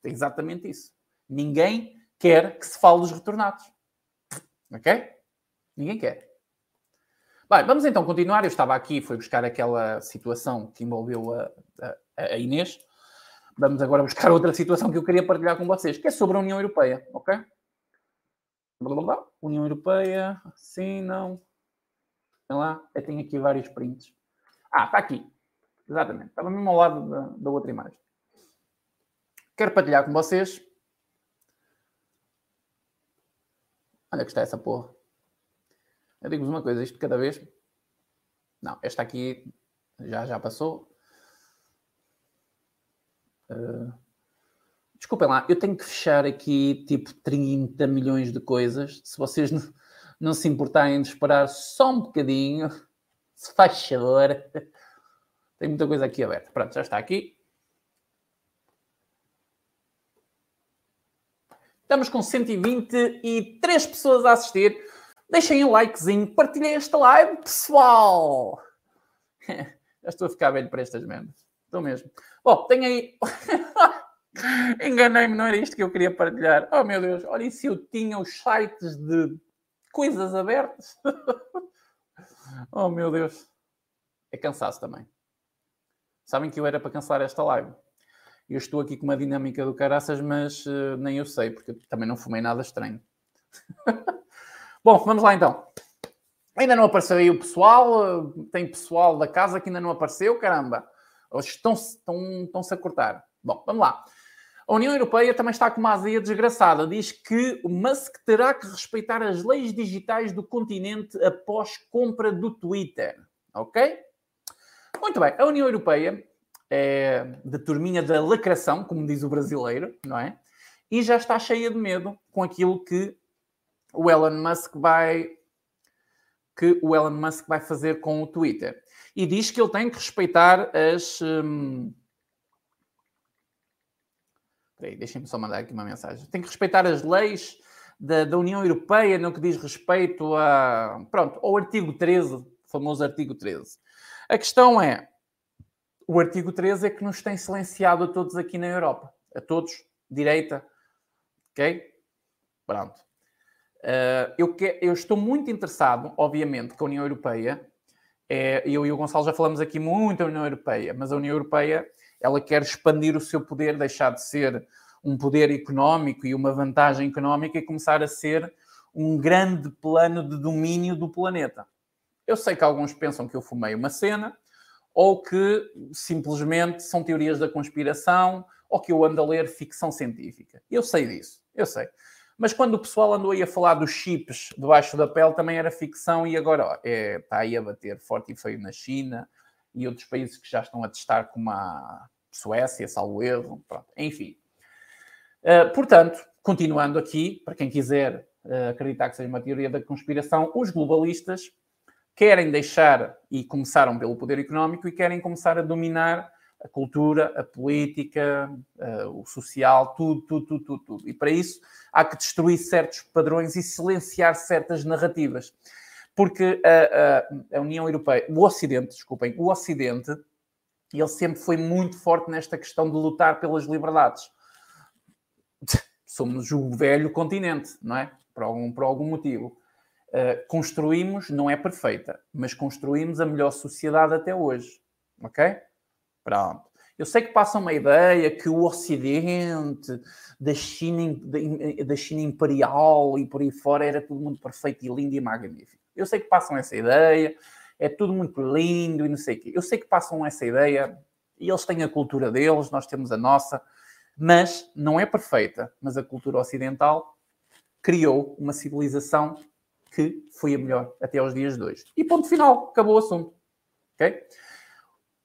É exatamente isso. Ninguém quer que se fale dos retornados. Ok? Ninguém quer. Bem, vamos então continuar. Eu estava aqui, fui buscar aquela situação que envolveu a, a- a Inês. Vamos agora buscar outra situação que eu queria partilhar com vocês, que é sobre a União Europeia, ok? Blá, blá, blá. União Europeia, sim, não. Tem lá, eu tenho aqui vários prints. Ah, está aqui. Exatamente. Estava mesmo ao lado da, da outra imagem. Quero partilhar com vocês. Olha que está essa porra. Eu digo-vos uma coisa, isto cada vez. Não, esta aqui já, já passou. Uh, Desculpem lá, eu tenho que fechar aqui tipo 30 milhões de coisas. Se vocês não, não se importarem de esperar só um bocadinho, se faz favor. Tem muita coisa aqui aberta. Pronto, já está aqui. Estamos com 123 pessoas a assistir. Deixem um likezinho, partilhem esta live, pessoal. Já estou a ficar velho para estas merdas. Estou mesmo. Bom, tem aí. Enganei-me, não era isto que eu queria partilhar. Oh meu Deus, olha, e se eu tinha os sites de coisas abertas? oh meu Deus. É cansaço também. Sabem que eu era para cancelar esta live. Eu estou aqui com uma dinâmica do caraças, mas uh, nem eu sei, porque eu também não fumei nada estranho. Bom, vamos lá então. Ainda não apareceu aí o pessoal, uh, tem pessoal da casa que ainda não apareceu, caramba. Estão-se estão, estão a cortar. Bom, vamos lá. A União Europeia também está com uma azia desgraçada. Diz que o Musk terá que respeitar as leis digitais do continente após compra do Twitter. Ok? Muito bem. A União Europeia é da turminha da lacração, como diz o brasileiro, não é? E já está cheia de medo com aquilo que o Elon Musk vai que o Elon Musk vai fazer com o Twitter. E diz que ele tem que respeitar as. Hum... Peraí, deixem-me só mandar aqui uma mensagem. Tem que respeitar as leis da, da, União Europeia no que diz respeito a, pronto, ao artigo 13, o famoso artigo 13. A questão é, o artigo 13 é que nos tem silenciado a todos aqui na Europa. A todos, direita, ok? Pronto. Uh, eu, que, eu, estou muito interessado, obviamente, que a União Europeia, é, eu e o Gonçalo já falamos aqui muito da União Europeia, mas a União Europeia ela quer expandir o seu poder, deixar de ser um poder económico e uma vantagem económica e começar a ser um grande plano de domínio do planeta. Eu sei que alguns pensam que eu fumei uma cena, ou que simplesmente são teorias da conspiração, ou que eu ando a ler ficção científica. Eu sei disso, eu sei. Mas quando o pessoal andou aí a falar dos chips debaixo da pele, também era ficção e agora é, está aí a bater forte e feio na China e outros países que já estão a testar, como a Suécia, salvo erro, pronto, enfim. Uh, portanto, continuando aqui, para quem quiser uh, acreditar que seja uma teoria da conspiração, os globalistas querem deixar, e começaram pelo poder económico, e querem começar a dominar a cultura, a política, uh, o social, tudo, tudo, tudo, tudo, tudo. E para isso há que destruir certos padrões e silenciar certas narrativas. Porque a, a, a União Europeia, o Ocidente, desculpem, o Ocidente, ele sempre foi muito forte nesta questão de lutar pelas liberdades. Somos o velho continente, não é? Por algum, por algum motivo. Uh, construímos, não é perfeita, mas construímos a melhor sociedade até hoje. Ok? Pronto. Eu sei que passa uma ideia que o Ocidente, da China, da China imperial e por aí fora, era tudo muito perfeito e lindo e magnífico. Eu sei que passam essa ideia, é tudo muito lindo e não sei o quê. Eu sei que passam essa ideia e eles têm a cultura deles, nós temos a nossa, mas não é perfeita. Mas a cultura ocidental criou uma civilização que foi a melhor até aos dias de hoje. E ponto final, acabou o assunto. Ok?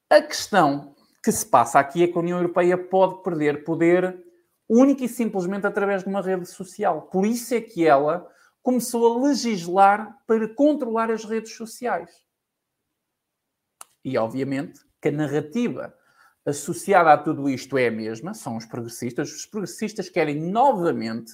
A questão que se passa aqui é que a União Europeia pode perder poder única e simplesmente através de uma rede social. Por isso é que ela começou a legislar para controlar as redes sociais. E, obviamente, que a narrativa associada a tudo isto é a mesma, são os progressistas. Os progressistas querem novamente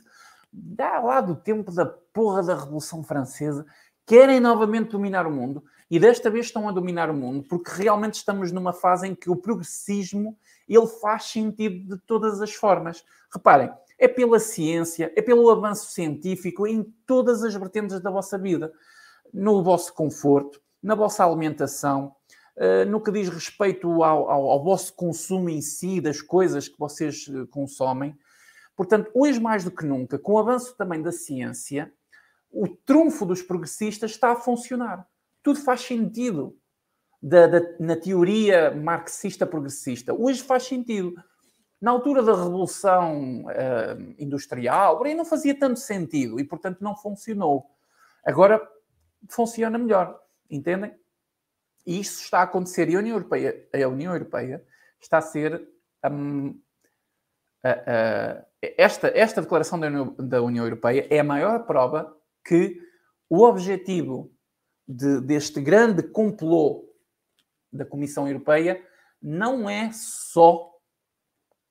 dá lá do tempo da porra da Revolução Francesa, querem novamente dominar o mundo e desta vez estão a dominar o mundo porque realmente estamos numa fase em que o progressismo ele faz sentido de todas as formas. Reparem, é pela ciência, é pelo avanço científico em todas as vertentes da vossa vida, no vosso conforto, na vossa alimentação, eh, no que diz respeito ao, ao, ao vosso consumo em si, das coisas que vocês eh, consomem. Portanto, hoje mais do que nunca, com o avanço também da ciência, o trunfo dos progressistas está a funcionar. Tudo faz sentido da, da, na teoria marxista-progressista. Hoje faz sentido. Na altura da Revolução uh, Industrial, por aí não fazia tanto sentido e, portanto, não funcionou. Agora funciona melhor, entendem? E isso está a acontecer. E a União Europeia, a União Europeia está a ser um, a, esta, esta declaração da União, da União Europeia é a maior prova que o objetivo de, deste grande complô da Comissão Europeia não é só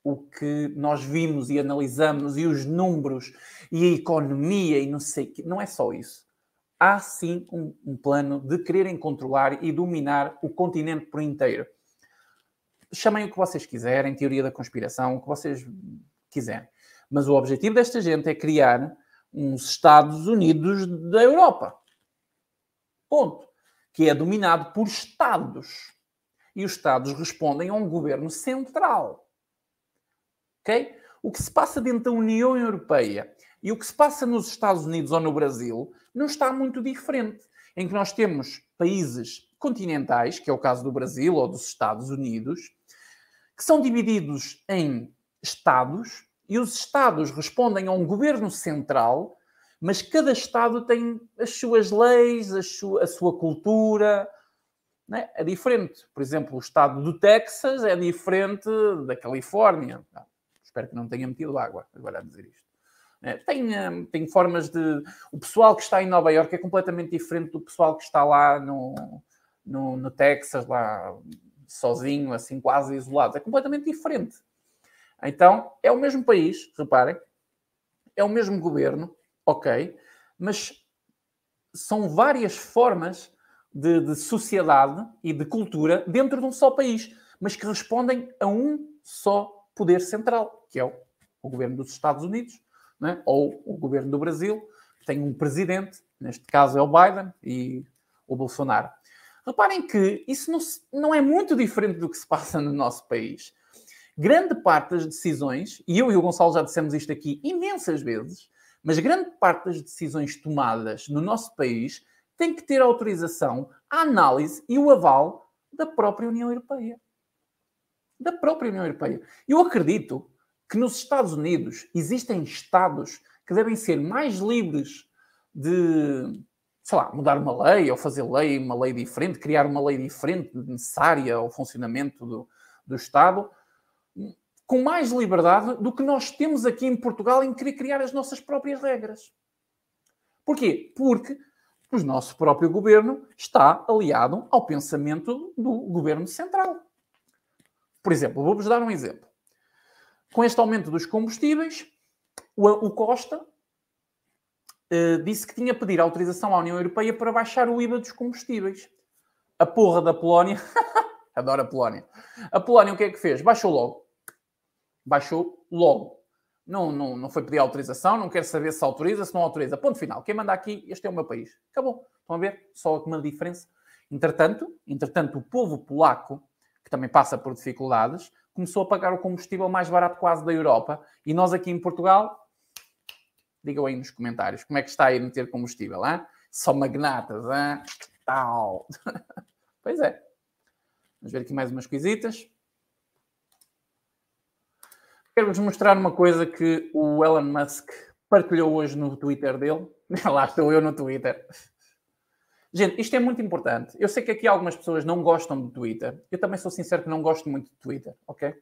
o que nós vimos e analisamos e os números e a economia e não sei que. Não é só isso. Há sim um, um, plano de quererem controlar e dominar o continente por inteiro. Chamem o que vocês quiserem, teoria da conspiração, o que vocês quiserem. Mas o objetivo desta gente é criar uns Estados Unidos da Europa. Ponto. Que é dominado por Estados. E os Estados respondem a um governo central. Ok? O que se passa dentro da União Europeia e o que se passa nos Estados Unidos ou no Brasil não está muito diferente. Em que nós temos países continentais, que é o caso do Brasil ou dos Estados Unidos, que são divididos em Estados E os Estados respondem a um governo central, mas cada Estado tem as suas leis, a sua, a sua cultura. Né? É diferente. Por exemplo, o Estado do Texas é diferente da Califórnia. Ah, espero que não tenha metido água agora a dizer isto. É, tem, hum, tem formas de. O pessoal que está em Nova Iorque é completamente diferente do pessoal que está lá no, no, no Texas, lá sozinho, assim, quase isolado. É completamente diferente. Então, é o mesmo país, reparem, é o mesmo governo, ok, mas são várias formas de, de, sociedade e de cultura dentro de um só país, mas que respondem a um só poder central, que é o, o governo dos Estados Unidos, né? ou o governo do Brasil, que tem um presidente, neste caso é o Biden e o Bolsonaro. Reparem que isso não, não é muito diferente do que se passa no nosso país. Grande parte das decisões, e eu e o Gonçalo já dissemos isto aqui imensas vezes, mas grande parte das decisões tomadas no nosso país tem que ter autorização, a análise e o aval da própria União Europeia. Da própria União Europeia. Eu acredito que nos Estados Unidos existem Estados que devem ser mais livres de, sei lá, mudar uma lei ou fazer lei, uma lei diferente, criar uma lei diferente necessária ao funcionamento do, do Estado, com mais liberdade do que nós temos aqui em Portugal em querer criar as nossas próprias regras. Porquê? Porque o nosso próprio governo está aliado ao pensamento do governo central. Por exemplo, vou-vos dar um exemplo. Com este aumento dos combustíveis, o, Costa uh, disse que tinha pedir autorização à União Europeia para baixar o IVA dos combustíveis. A porra da Polónia, adoro a Polónia. A Polónia o que é que fez? Baixou logo. Baixou logo. Não, não, não foi pedir autorização, não quer saber se autoriza, se não autoriza. Ponto final. Quem manda aqui, este é o meu país. Acabou. Estão a ver? Só uma diferença. Entretanto, entretanto, o povo polaco, que também passa por dificuldades, começou a pagar o combustível mais barato quase da Europa. E nós aqui em Portugal, digam aí nos comentários, como é que está aí meter combustível? Hein? Só magnatas, hein? tal. pois é. Vamos ver aqui mais umas coisitas. Quero-vos mostrar uma coisa que o Elon Musk partilhou hoje no Twitter dele. Lá estou eu no Twitter. Gente, isto é muito importante. Eu sei que aqui algumas pessoas não gostam do Twitter. Eu também sou sincero que não gosto muito do Twitter, ok?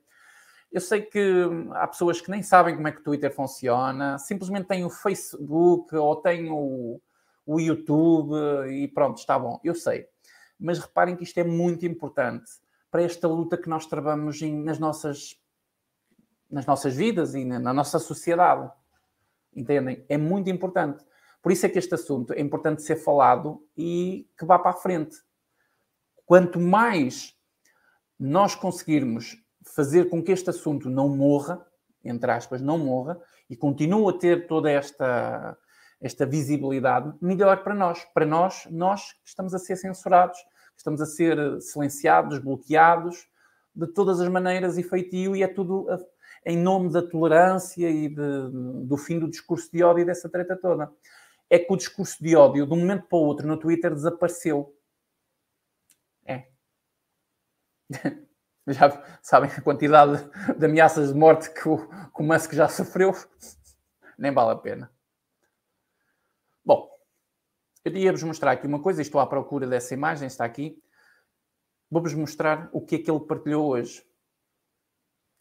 Eu sei que há pessoas que nem sabem como é que o Twitter funciona, simplesmente têm o Facebook ou têm o, o YouTube e pronto, está bom. Eu sei. Mas reparem que isto é muito importante para esta luta que nós travamos nas, nossas, nas nossas vidas e na, nossa sociedade. Entendem? É muito importante. Por isso é que este assunto é importante ser falado e que vá para a frente. Quanto mais nós conseguirmos fazer com que este assunto não morra, entre aspas, não morra, e continue a ter toda esta, esta visibilidade, melhor para nós. Para nós, nós estamos a ser censurados, estamos a ser silenciados, bloqueados, de todas as maneiras e feitio, e é tudo em nome da tolerância e de, do fim do discurso de ódio e dessa treta toda é que o discurso de ódio, de um momento para o outro, no Twitter desapareceu. É. Já sabem a quantidade de ameaças de morte que o, que o Musk já sofreu? Nem vale a pena. Bom, eu ia-vos mostrar aqui uma coisa, estou à procura dessa imagem, está aqui. Vou-vos mostrar o que é que ele partilhou hoje.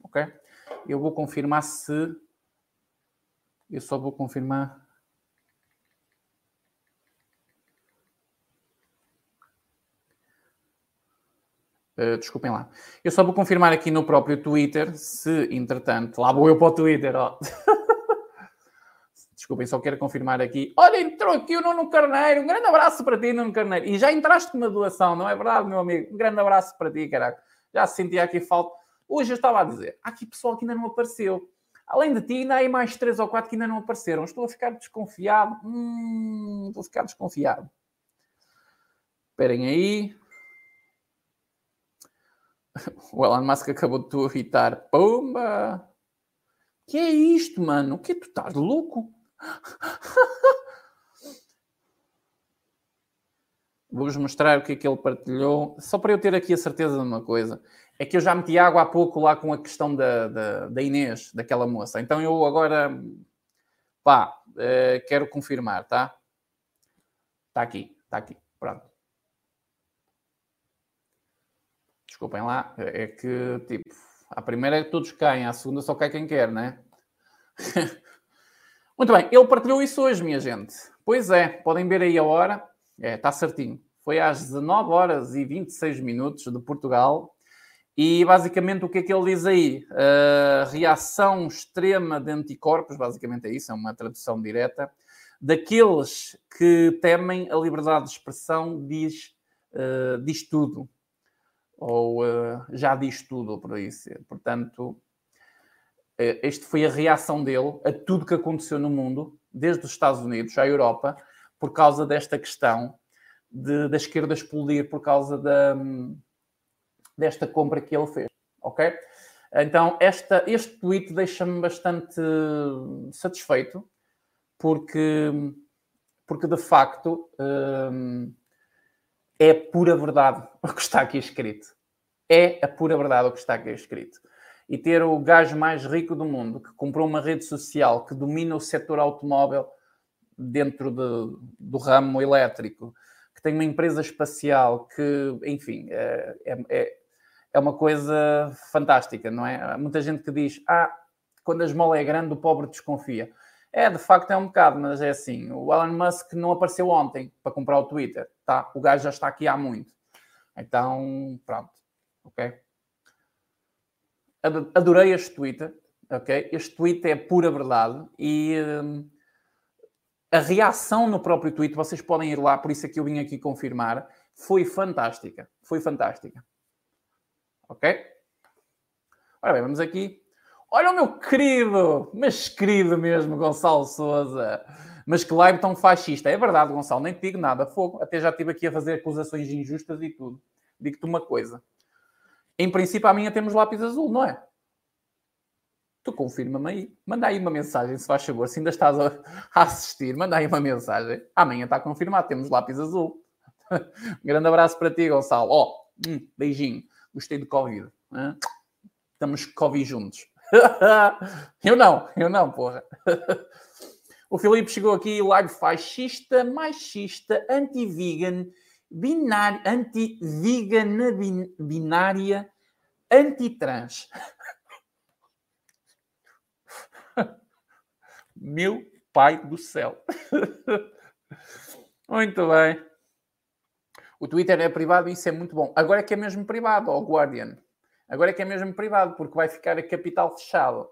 Ok? Eu vou confirmar se. Eu só vou confirmar Uh, desculpem lá. Eu só vou confirmar aqui no próprio Twitter se, entretanto, lá vou eu para o Twitter, ó. Desculpem, só quero confirmar aqui. Olha, entrou aqui o Nuno Carneiro. Um grande abraço para ti, Nuno Carneiro. E já entraste com uma doação, não é verdade, meu amigo? Um grande abraço para ti, caraca. Já sentia aqui falta. Hoje eu estava a dizer, há aqui pessoal que ainda não apareceu. Além de ti, ainda há aí mais três ou quatro que ainda não apareceram. Estou a ficar desconfiado. Hum, estou a ficar desconfiado. Esperem aí. O Elon Musk acabou de tu irritar. Pumba! Que é isto, mano? O que tu estás louco? Vou-vos mostrar o que é que ele partilhou, só para eu ter aqui a certeza de uma coisa. É que eu já meti água há pouco lá com a questão da, da, da Inês, daquela moça. Então eu agora, pá, uh, quero confirmar, tá? Está aqui, está aqui, pronto. Desculpem lá, é que, tipo, a primeira todos caem, a segunda só cai quem quer, né? Muito bem, ele partilhou isso hoje, minha gente. Pois é, podem ver aí a hora. É, está certinho. Foi às 19 horas e 26 minutos de Portugal. E basicamente o que é que ele diz aí? Uh, reação extrema de anticorpos, basicamente é isso, é uma tradução direta, daqueles que temem a liberdade de expressão, diz, uh, diz tudo. Ou uh, já diz tudo, por isso. Portanto, este foi a reação dele a tudo que aconteceu no mundo, desde os Estados Unidos à Europa, por causa desta questão de, da esquerda explodir por causa da, desta compra que ele fez. Ok? Então, esta, este tweet deixa-me bastante satisfeito, porque, porque de facto hum, é pura verdade o que está aqui escrito. É a pura verdade o que está aqui escrito. E ter o gajo mais rico do mundo, que comprou uma rede social, que domina o setor automóvel dentro de, do ramo elétrico, que tem uma empresa espacial que, enfim, é, é, é uma coisa fantástica, não é? Muita gente que diz, ah, quando a esmola é grande, o pobre desconfia. É, de facto é um bocado, mas é assim, o Elon Musk não apareceu ontem para comprar o Twitter, tá? O gajo já está aqui há muito. Então, pronto, ok? Adorei este Twitter, ok? Este tweet é pura verdade e... Hum, a reação no próprio tweet, vocês podem ir lá, por isso é que eu vim aqui confirmar, foi fantástica. Foi fantástica. Ok? Ora bem, vamos aqui. Olha o meu querido, mas querido mesmo, Gonçalo Souza. Mas que live tão fascista. É verdade, Gonçalo, nem te digo nada. Fogo. Até já estive aqui a fazer acusações injustas e tudo. Digo-te uma coisa. Em princípio, a minha temos lápis azul, não é? tu confirma-me aí. Manda aí uma mensagem, se faz favor. Se ainda estás a, assistir, manda aí uma mensagem. Amanhã está confirmado, temos lápis azul. um grande abraço para ti, Gonçalo. Ó, oh, beijinho. Gostei do Covid. Hein? Estamos Covid juntos. eu não, eu não, porra. o Filipe chegou aqui, live fascista, machista, anti-vegan, binária, anti-vegana binária, anti-trans. Meu pai do céu. muito bem. O Twitter é privado e isso é muito bom. Agora é que é mesmo privado, ó Guardian. Agora é que é mesmo privado, porque vai ficar a capital fechado.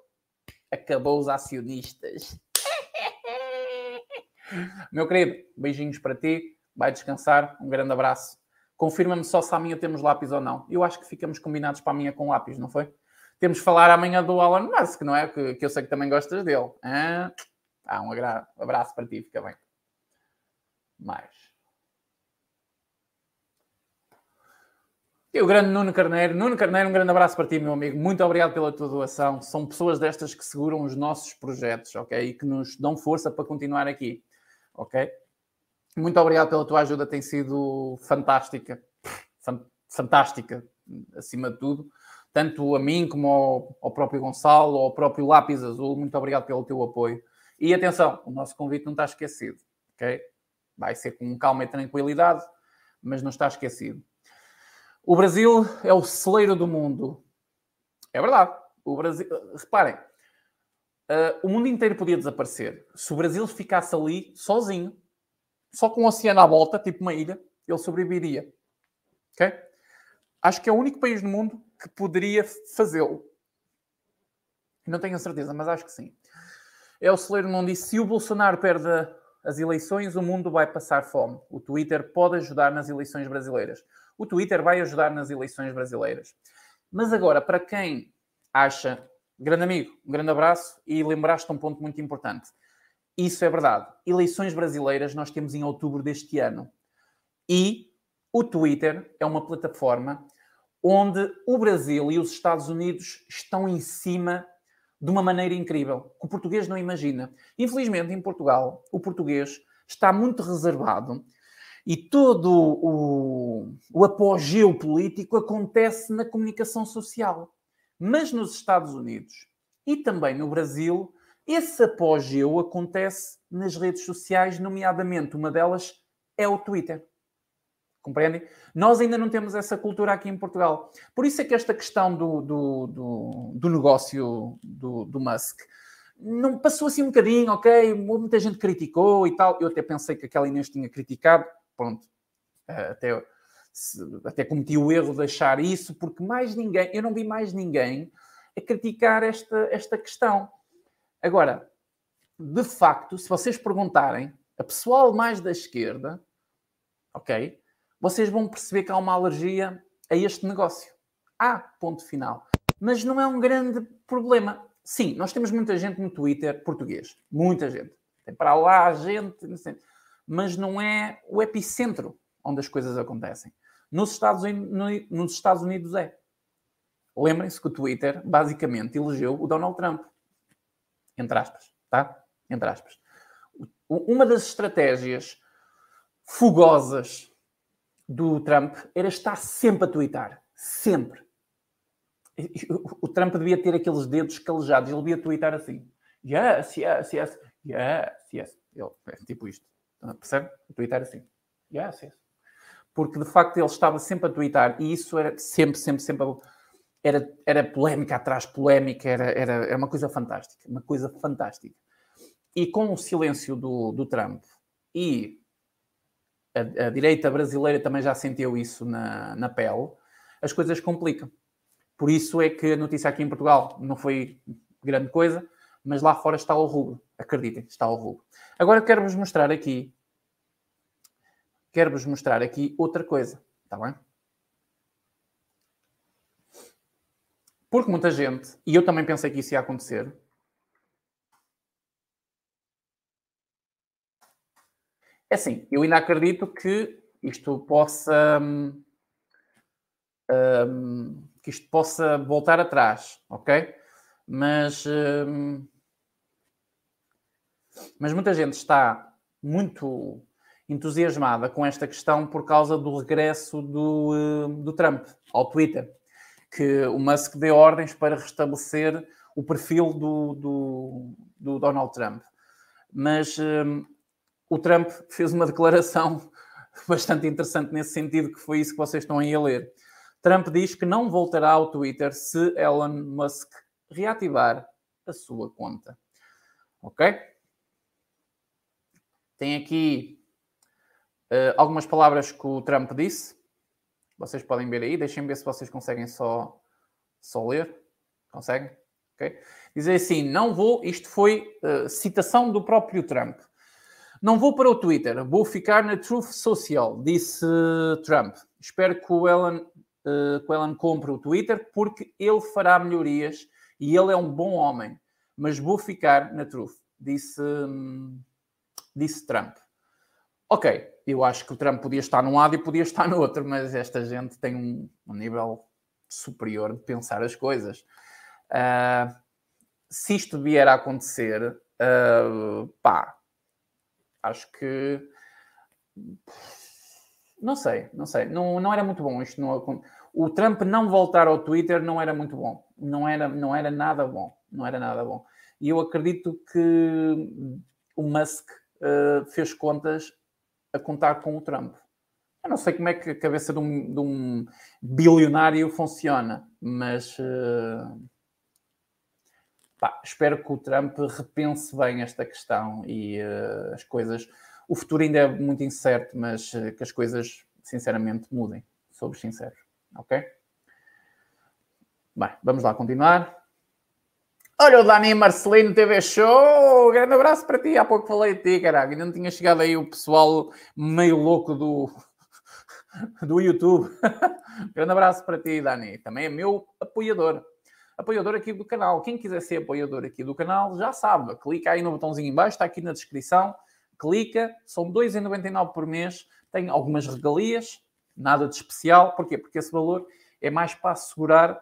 Acabou os acionistas. Meu querido, beijinhos para ti. Vai descansar. Um grande abraço. Confirma-me só se amanhã temos lápis ou não. Eu acho que ficamos combinados para amanhã com lápis, não foi? Temos de falar amanhã do Elon Musk, não é? Que, que eu sei que também gostas dele. Ah um abraço para ti, fica bem. Mais. E o grande Nuno Carneiro. Nuno Carneiro, um grande abraço para ti, meu amigo. Muito obrigado pela tua doação. São pessoas destas que seguram os nossos projetos, ok? E que nos dão força para continuar aqui, ok? Muito obrigado pela tua ajuda, tem sido fantástica. Fantástica, acima de tudo tanto a mim como ao, ao, próprio Gonçalo, ao próprio Lápis Azul. Muito obrigado pelo teu apoio. E atenção, o nosso convite não está esquecido, ok? Vai ser com calma e tranquilidade, mas não está esquecido. O Brasil é o celeiro do mundo. É verdade. O Brasil, reparem, uh, o mundo inteiro podia desaparecer. Se o Brasil ficasse ali sozinho, só com o oceano à volta, tipo uma ilha, ele sobreviveria. Ok? Acho que é o único país no mundo que poderia fazê-lo. Não tenho a certeza, mas acho que sim. É o celeiro não disse: se o Bolsonaro perde as eleições, o mundo vai passar fome. O Twitter pode ajudar nas eleições brasileiras. O Twitter vai ajudar nas eleições brasileiras. Mas agora, para quem acha, grande amigo, um grande abraço e lembraste um ponto muito importante. Isso é verdade. Eleições brasileiras nós temos em outubro deste ano. E o Twitter é uma plataforma onde o Brasil e os Estados Unidos estão em cima de uma maneira incrível, que o português não imagina. Infelizmente, em Portugal, o português está muito reservado E todo o, o apogeu político acontece na comunicação social. Mas nos Estados Unidos e também no Brasil, esse apogeu acontece nas redes sociais, nomeadamente uma delas é o Twitter. Compreendem? Nós ainda não temos essa cultura aqui em Portugal. Por isso é que esta questão do, do, do, do negócio do, do Musk não passou assim um bocadinho, ok? Muita gente criticou e tal. Eu até pensei que aquela Inês tinha criticado, pronto. Eh, até, até cometi o erro de achar isso, porque mais ninguém, eu não vi mais ninguém a criticar esta, esta questão. Agora, de facto, se vocês perguntarem a pessoal mais da esquerda, ok? Vocês vão perceber que há uma alergia a este negócio. Há, ponto final. Mas não é um grande problema. Sim, nós temos muita gente no Twitter português. Muita gente. Tem para lá gente. Mas não é o epicentro onde as coisas acontecem. Nos Estados Unidos, nos Estados Unidos é. Lembrem-se que o Twitter basicamente elegeu o Donald Trump. Entre aspas, tá? Entre aspas. Uma das estratégias fogosas do Trump era estar sempre a twittar. Sempre. O Trump devia ter aqueles dedos calejados. Ele devia twittar assim. Yes, yes, yes. Yes, yes. Ele, é tipo isto. Percebe? Twittar assim. Yes, yes. Porque de facto ele estava sempre a twittar e isso era sempre, sempre, sempre. Era, era polémica atrás polémica, era, era, era uma coisa fantástica. Uma coisa fantástica. E com o silêncio do, do Trump e a, a, direita brasileira também já sentiu isso na, na pele, as coisas complicam. Por isso é que a notícia aqui em Portugal não foi grande coisa, mas lá fora está o rubro. Acreditem, está o rubro. Agora quero-vos mostrar aqui, quero-vos mostrar aqui outra coisa, está bem? Porque muita gente, e eu também pensei que isso ia acontecer, É assim, eu ainda acredito que isto possa. Um, hum, que isto possa voltar atrás, ok? Mas. Um, mas muita gente está muito entusiasmada com esta questão por causa do regresso do, hum, do Trump ao Twitter, que o Musk deu ordens para restabelecer o perfil do, do, do Donald Trump. Mas um, o Trump fez uma declaração bastante interessante nesse sentido, que foi isso que vocês estão aí a ler. Trump diz que não voltará ao Twitter se Elon Musk reativar a sua conta. Ok? Tem aqui uh, algumas palavras que o Trump disse. Vocês podem ver aí. Deixem ver se vocês conseguem só, só ler. Conseguem? Ok? Dizer assim, não vou. Isto foi uh, citação do próprio Trump. Não vou para o Twitter, vou ficar na Truth Social, disse Trump. Espero que o Elon, uh, que o Elon compre o Twitter porque ele fará melhorias e ele é um bom homem. Mas vou ficar na Truth, disse, um, disse Trump. Ok, eu acho que o Trump podia estar num lado e podia estar no outro, mas esta gente tem um, um nível superior de pensar as coisas. Uh, se isto vier a acontecer, uh, pá, Acho que. Não sei, não sei. Não, não era muito bom isto. Não, o Trump não voltar ao Twitter não era muito bom. Não era, não era nada bom. Não era nada bom. E eu acredito que o Musk uh, fez contas a contar com o Trump. Eu não sei como é que a cabeça de um, de um bilionário funciona, mas uh, Pá, espero que o Trump repense bem esta questão e uh, as coisas. O futuro ainda é muito incerto, mas uh, que as coisas, sinceramente, mudem. Somos sinceros. Ok? Bem, vamos lá continuar. Olha o Dani Marcelino TV Show! Grande abraço para ti. Há pouco falei de ti, caralho. Ainda não tinha chegado aí o pessoal meio louco do, do YouTube. Grande abraço para ti, Dani. Também é meu apoiador apoiador aqui do canal. Quem quiser ser apoiador aqui do canal, já sabe, clica aí no botãozinho embaixo, está aqui na descrição, clica, são 2,99 por mês, tem algumas regalias, nada de especial, porquê? Porque esse valor é mais para assegurar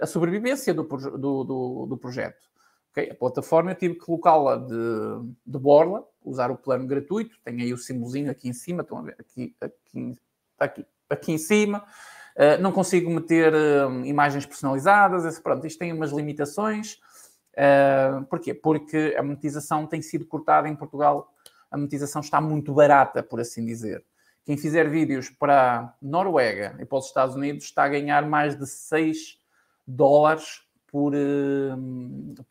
a sobrevivência do, do, do, do projeto. Okay? A plataforma eu tive que colocá-la de, de borla, usar o plano gratuito, tem aí o símbolozinho aqui em cima, estão a ver, aqui, aqui, está aqui, aqui em cima. Uh, não consigo meter uh, imagens personalizadas, esse, pronto, isto tem umas limitações. Uh, porquê? Porque a monetização tem sido cortada em Portugal, a monetização está muito barata, por assim dizer. Quem fizer vídeos para Noruega e para os Estados Unidos está a ganhar mais de 6 dólares por,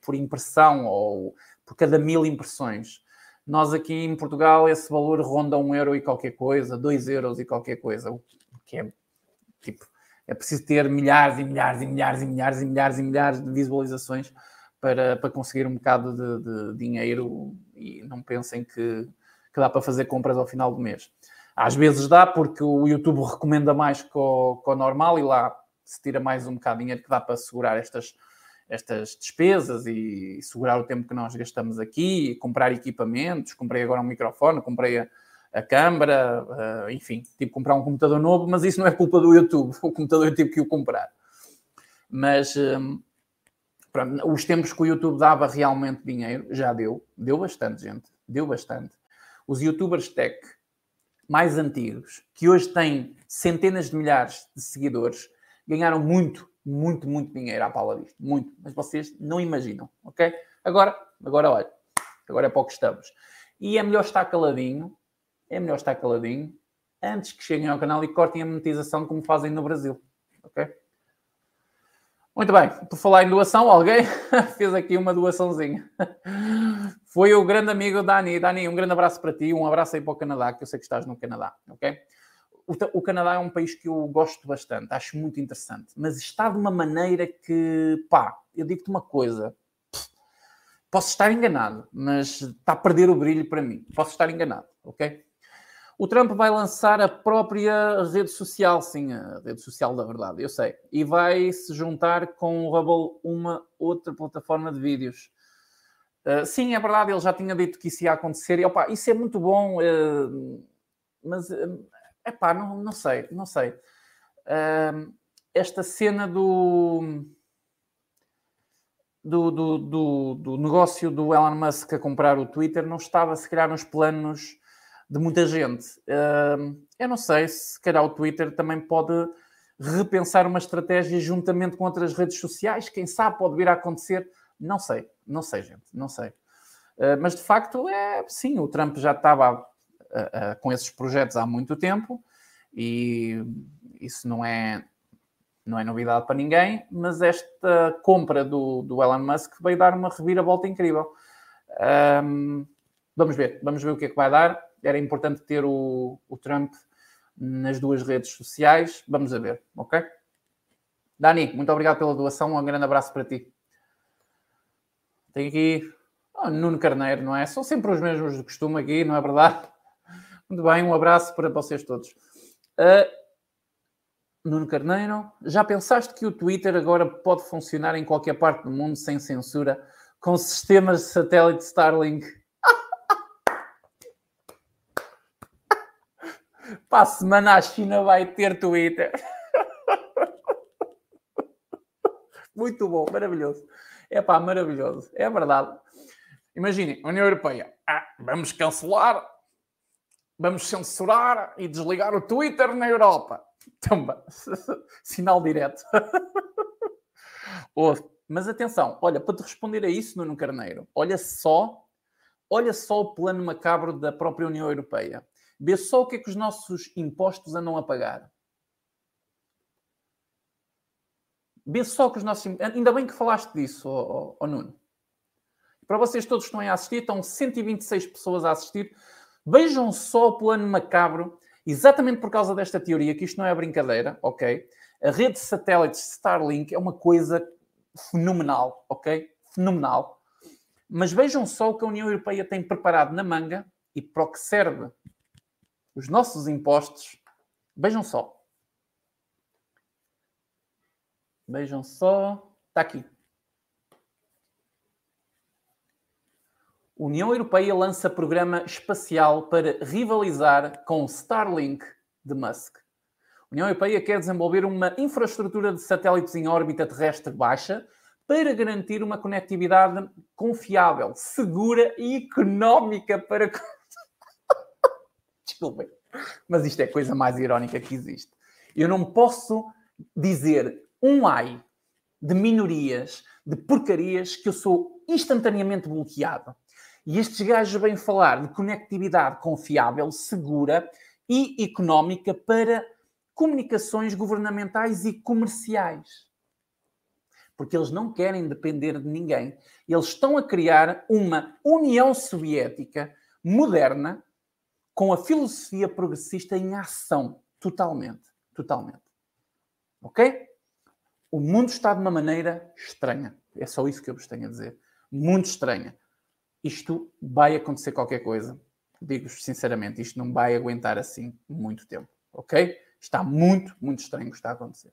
por impressão ou por cada mil impressões. Nós aqui em Portugal esse valor ronda um euro e qualquer coisa, dois euros e qualquer coisa, o que é tipo, é preciso ter milhares e milhares e milhares e milhares e milhares e milhares de visualizações para, para conseguir um bocado de, de dinheiro e não pensem que, que, dá para fazer compras ao final do mês. Às vezes dá porque o YouTube recomenda mais que o, que o normal e lá se tira mais um bocado de dinheiro que dá para segurar estas, estas despesas e segurar o tempo que nós gastamos aqui, comprar equipamentos, comprei agora um microfone, comprei a, a câmara, uh, enfim, tive que comprar um computador novo, mas isso não é culpa do YouTube, o computador eu tive que o comprar. Mas um, pronto, os tempos que o YouTube dava realmente dinheiro, já deu, deu bastante, gente, deu bastante. Os youtubers tech mais antigos, que hoje têm centenas de milhares de seguidores, ganharam muito muito, muito dinheiro à pala disto. Muito. Mas vocês não imaginam, ok? Agora, agora olha. Agora é para o que estamos. E é melhor estar caladinho. É melhor estar caladinho antes que cheguem ao canal e cortem a monetização como fazem no Brasil. Ok? Muito bem. Por falar em doação, alguém fez aqui uma doaçãozinha. Foi o grande amigo Dani. Dani, um grande abraço para ti. Um abraço aí para o Canadá, que eu sei que estás no Canadá. Ok? O, Canadá é um país que eu gosto bastante, acho muito interessante, mas está de uma maneira que, pá, eu digo-te uma coisa, posso estar enganado, mas está a perder o brilho para mim. Posso estar enganado, ok? O Trump vai lançar a própria rede social, sim, a rede social da verdade, eu sei, e vai se juntar com o Hubble, uma outra plataforma de vídeos. Uh, sim, é verdade, ele já tinha dito que isso ia acontecer, e opa, isso é muito bom, uh, mas uh, é pá, não, não sei, não sei. Uh, esta cena do, do, do, do, do, negócio do Elon Musk a comprar o Twitter não estava, se calhar, nos planos de muita gente. Uh, eu não sei se, calhar, o Twitter também pode repensar uma estratégia juntamente com outras redes sociais. Quem sabe pode vir a acontecer. Não sei, não sei, gente, não sei. Uh, mas de facto, é sim, o Trump já estava uh, com esses projetos há muito tempo e isso não é, não é novidade para ninguém, mas esta compra do, do Elon Musk veio dar uma reviravolta incrível. Um, vamos ver, vamos ver o que é que vai dar. Era importante ter o, o Trump nas duas redes sociais. Vamos a ver, ok? Dani, muito obrigado pela doação. Um grande abraço para ti. Tem aqui oh, Nuno Carneiro, não é? São sempre os mesmos de costume aqui, não é verdade? Muito bem, um abraço para vocês todos. Uh, Nuno Carneiro, já pensaste que o Twitter agora pode funcionar em qualquer parte do mundo sem censura com sistemas de satélite Starlink? Para a semana a China vai ter Twitter. Muito bom, maravilhoso. É pá, maravilhoso. É verdade. Imaginem, União Europeia. Ah, vamos cancelar vamos censurar e desligar o Twitter na Europa. Sinal direto. mas atenção, olha, para te responder a isso, Nuno Carneiro, olha só, olha só o plano macabro da própria União Europeia. Vê só o que é que os nossos impostos andam a pagar. Vê só que os nossos. Ainda bem que falaste disso, oh, oh, oh Nuno. Para vocês todos que estão a assistir, estão 126 pessoas a assistir. Vejam só o plano macabro, exatamente por causa desta teoria, que isto não é brincadeira, ok? A rede de satélites Starlink é uma coisa fenomenal, ok? Fenomenal. Mas vejam só o que a União Europeia tem preparado na manga e para o que serve os nossos impostos. Vejam só. Vejam só. Está aqui. União Europeia lança programa espacial para rivalizar com Starlink de Musk. A União Europeia quer desenvolver uma infraestrutura de satélites em órbita terrestre baixa para garantir uma conectividade confiável, segura e económica para. Desculpem, mas isto é a coisa mais irónica que existe. Eu não posso dizer um ai de minorias, de porcarias, que eu sou instantaneamente bloqueado. E estes gajos vêm falar de conectividade confiável, segura e económica para comunicações governamentais e comerciais porque eles não querem depender de ninguém. Eles estão a criar uma União Soviética moderna com a filosofia progressista em ação, totalmente, totalmente. Ok? O mundo está de uma maneira estranha. É só isso que eu vos tenho a dizer. Muito estranha. Isto vai acontecer qualquer coisa. Digo-vos sinceramente, isto não vai aguentar assim muito tempo. Ok? Está muito, muito estranho o que está a acontecer.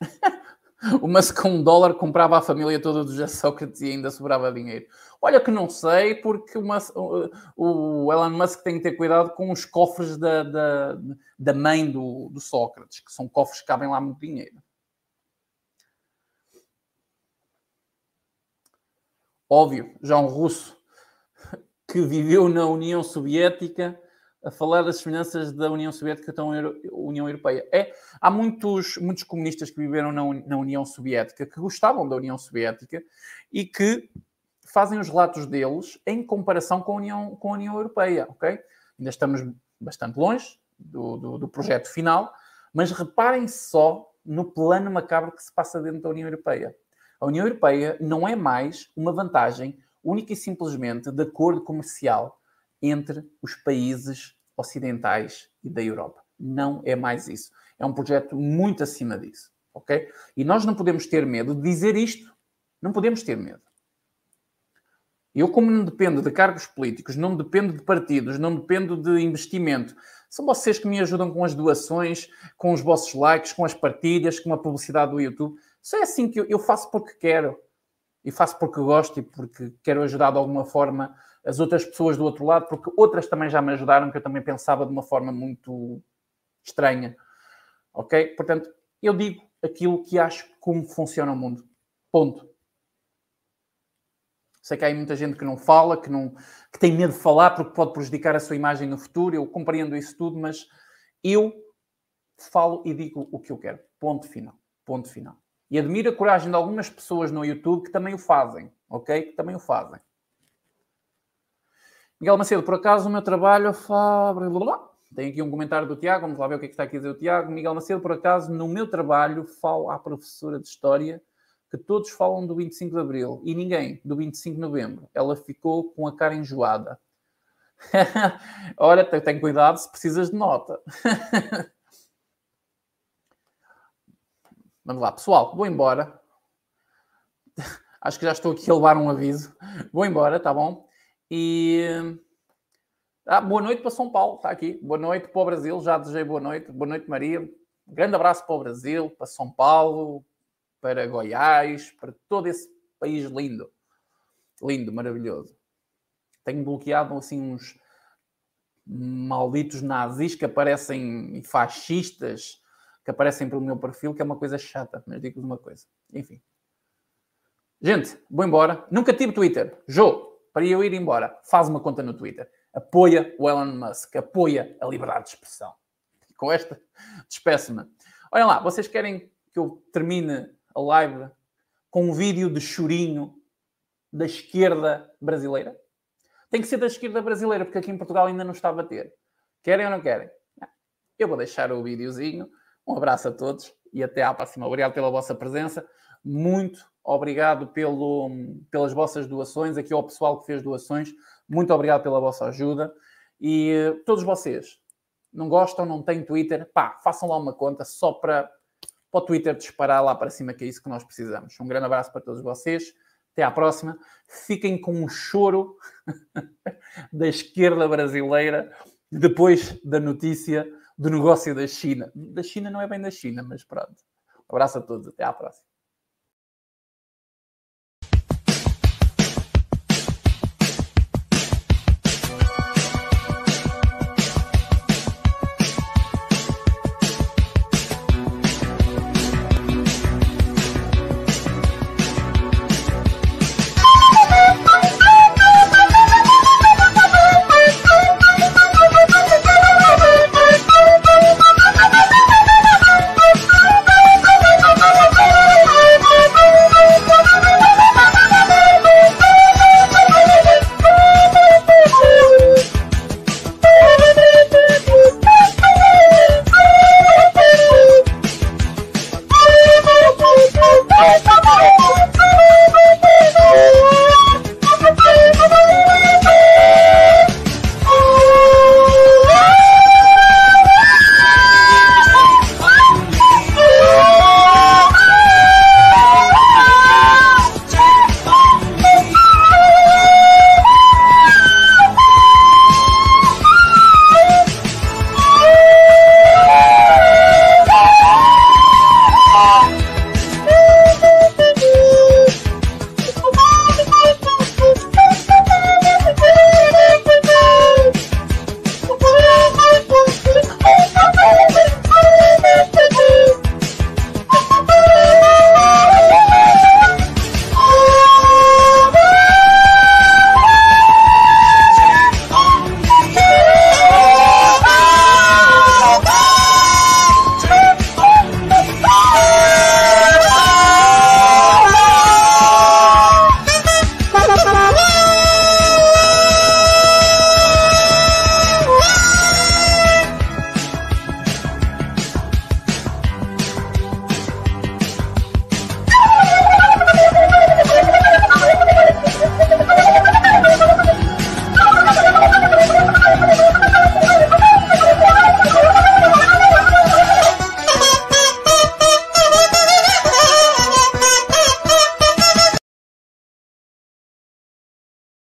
O Musk com um dólar comprava a família toda do Sócrates e ainda sobrava dinheiro. Olha que não sei, porque o, o Elon Musk tem que ter cuidado com os cofres da, da, da mãe do, do, Sócrates, que são cofres que cabem lá muito dinheiro. Óbvio, já um russo que viveu na União Soviética a falar das semelhanças da União Soviética com a União Europeia. É, há muitos, muitos comunistas que viveram na, na, União Soviética, que gostavam da União Soviética e que fazem os relatos deles em comparação com a União, com a União Europeia, ok? Ainda estamos bastante longe do, do, do projeto final, mas reparem só no plano macabro que se passa dentro da União Europeia. A União Europeia não é mais uma vantagem única e simplesmente de acordo comercial entre os países ocidentais e da Europa. Não é mais isso. É um projeto muito acima disso, ok? E nós não podemos ter medo de dizer isto. Não podemos ter medo. Eu, como não dependo de cargos políticos, não dependo de partidos, não dependo de investimento, são vocês que me ajudam com as doações, com os vossos likes, com as partilhas, com a publicidade do YouTube. Só é assim que eu, eu faço porque quero. E faço porque gosto e porque quero ajudar de alguma forma as outras pessoas do outro lado, porque outras também já me ajudaram, que eu também pensava de uma forma muito estranha. Ok? Portanto, eu digo aquilo que acho como funciona o mundo. Ponto. Sei que há muita gente que não fala, que, não, que tem medo de falar porque pode prejudicar a sua imagem no futuro. Eu compreendo isso tudo, mas eu falo e digo o que eu quero. Ponto final. Ponto final. E admiro a coragem de algumas pessoas no YouTube que também o fazem, ok? Que também o fazem. Miguel Macedo, por acaso o meu trabalho. Tem aqui um comentário do Tiago, vamos lá ver o que é que está aqui a dizer o Tiago. Miguel Macedo, por acaso, no meu trabalho, falo à professora de História que todos falam do 25 de Abril e ninguém do 25 de Novembro. Ela ficou com a cara enjoada. Olha, tem cuidado se precisas de nota. Vamos lá, pessoal, vou embora. Acho que já estou aqui a levar um aviso. Vou embora, tá bom? E ah, boa noite para São Paulo, está aqui. Boa noite para o Brasil, já desejei boa noite. Boa noite, Maria. Grande abraço para o Brasil, para São Paulo, para Goiás, para todo esse país lindo. Lindo, maravilhoso. Tenho bloqueado assim uns malditos nazis que aparecem fascistas que aparecem pelo meu perfil, que é uma coisa chata, mas digo-vos uma coisa. Enfim. Gente, vou embora. Nunca tive Twitter. Jô, para eu ir embora, faz uma conta no Twitter. Apoia o Elon Musk, apoia a liberdade de expressão. E com esta, despeço-me. Olhem lá, vocês querem que eu termine a live com um vídeo de chorinho da esquerda brasileira? Tem que ser da esquerda brasileira, porque aqui em Portugal ainda não está a bater. Querem ou não querem? Eu vou deixar o videozinho. Um abraço a todos e até à próxima. Obrigado pela vossa presença. Muito obrigado pelo, pelas vossas doações, aqui ao pessoal que fez doações, muito obrigado pela vossa ajuda. E todos vocês, não gostam, não têm Twitter, pá, façam lá uma conta só para, para o Twitter disparar lá para cima, que é isso que nós precisamos. Um grande abraço para todos vocês. Até à próxima. Fiquem com um choro da esquerda brasileira depois da notícia do negócio da China. Da China não é bem da China, mas pronto. Um abraço a todos. Até à próxima.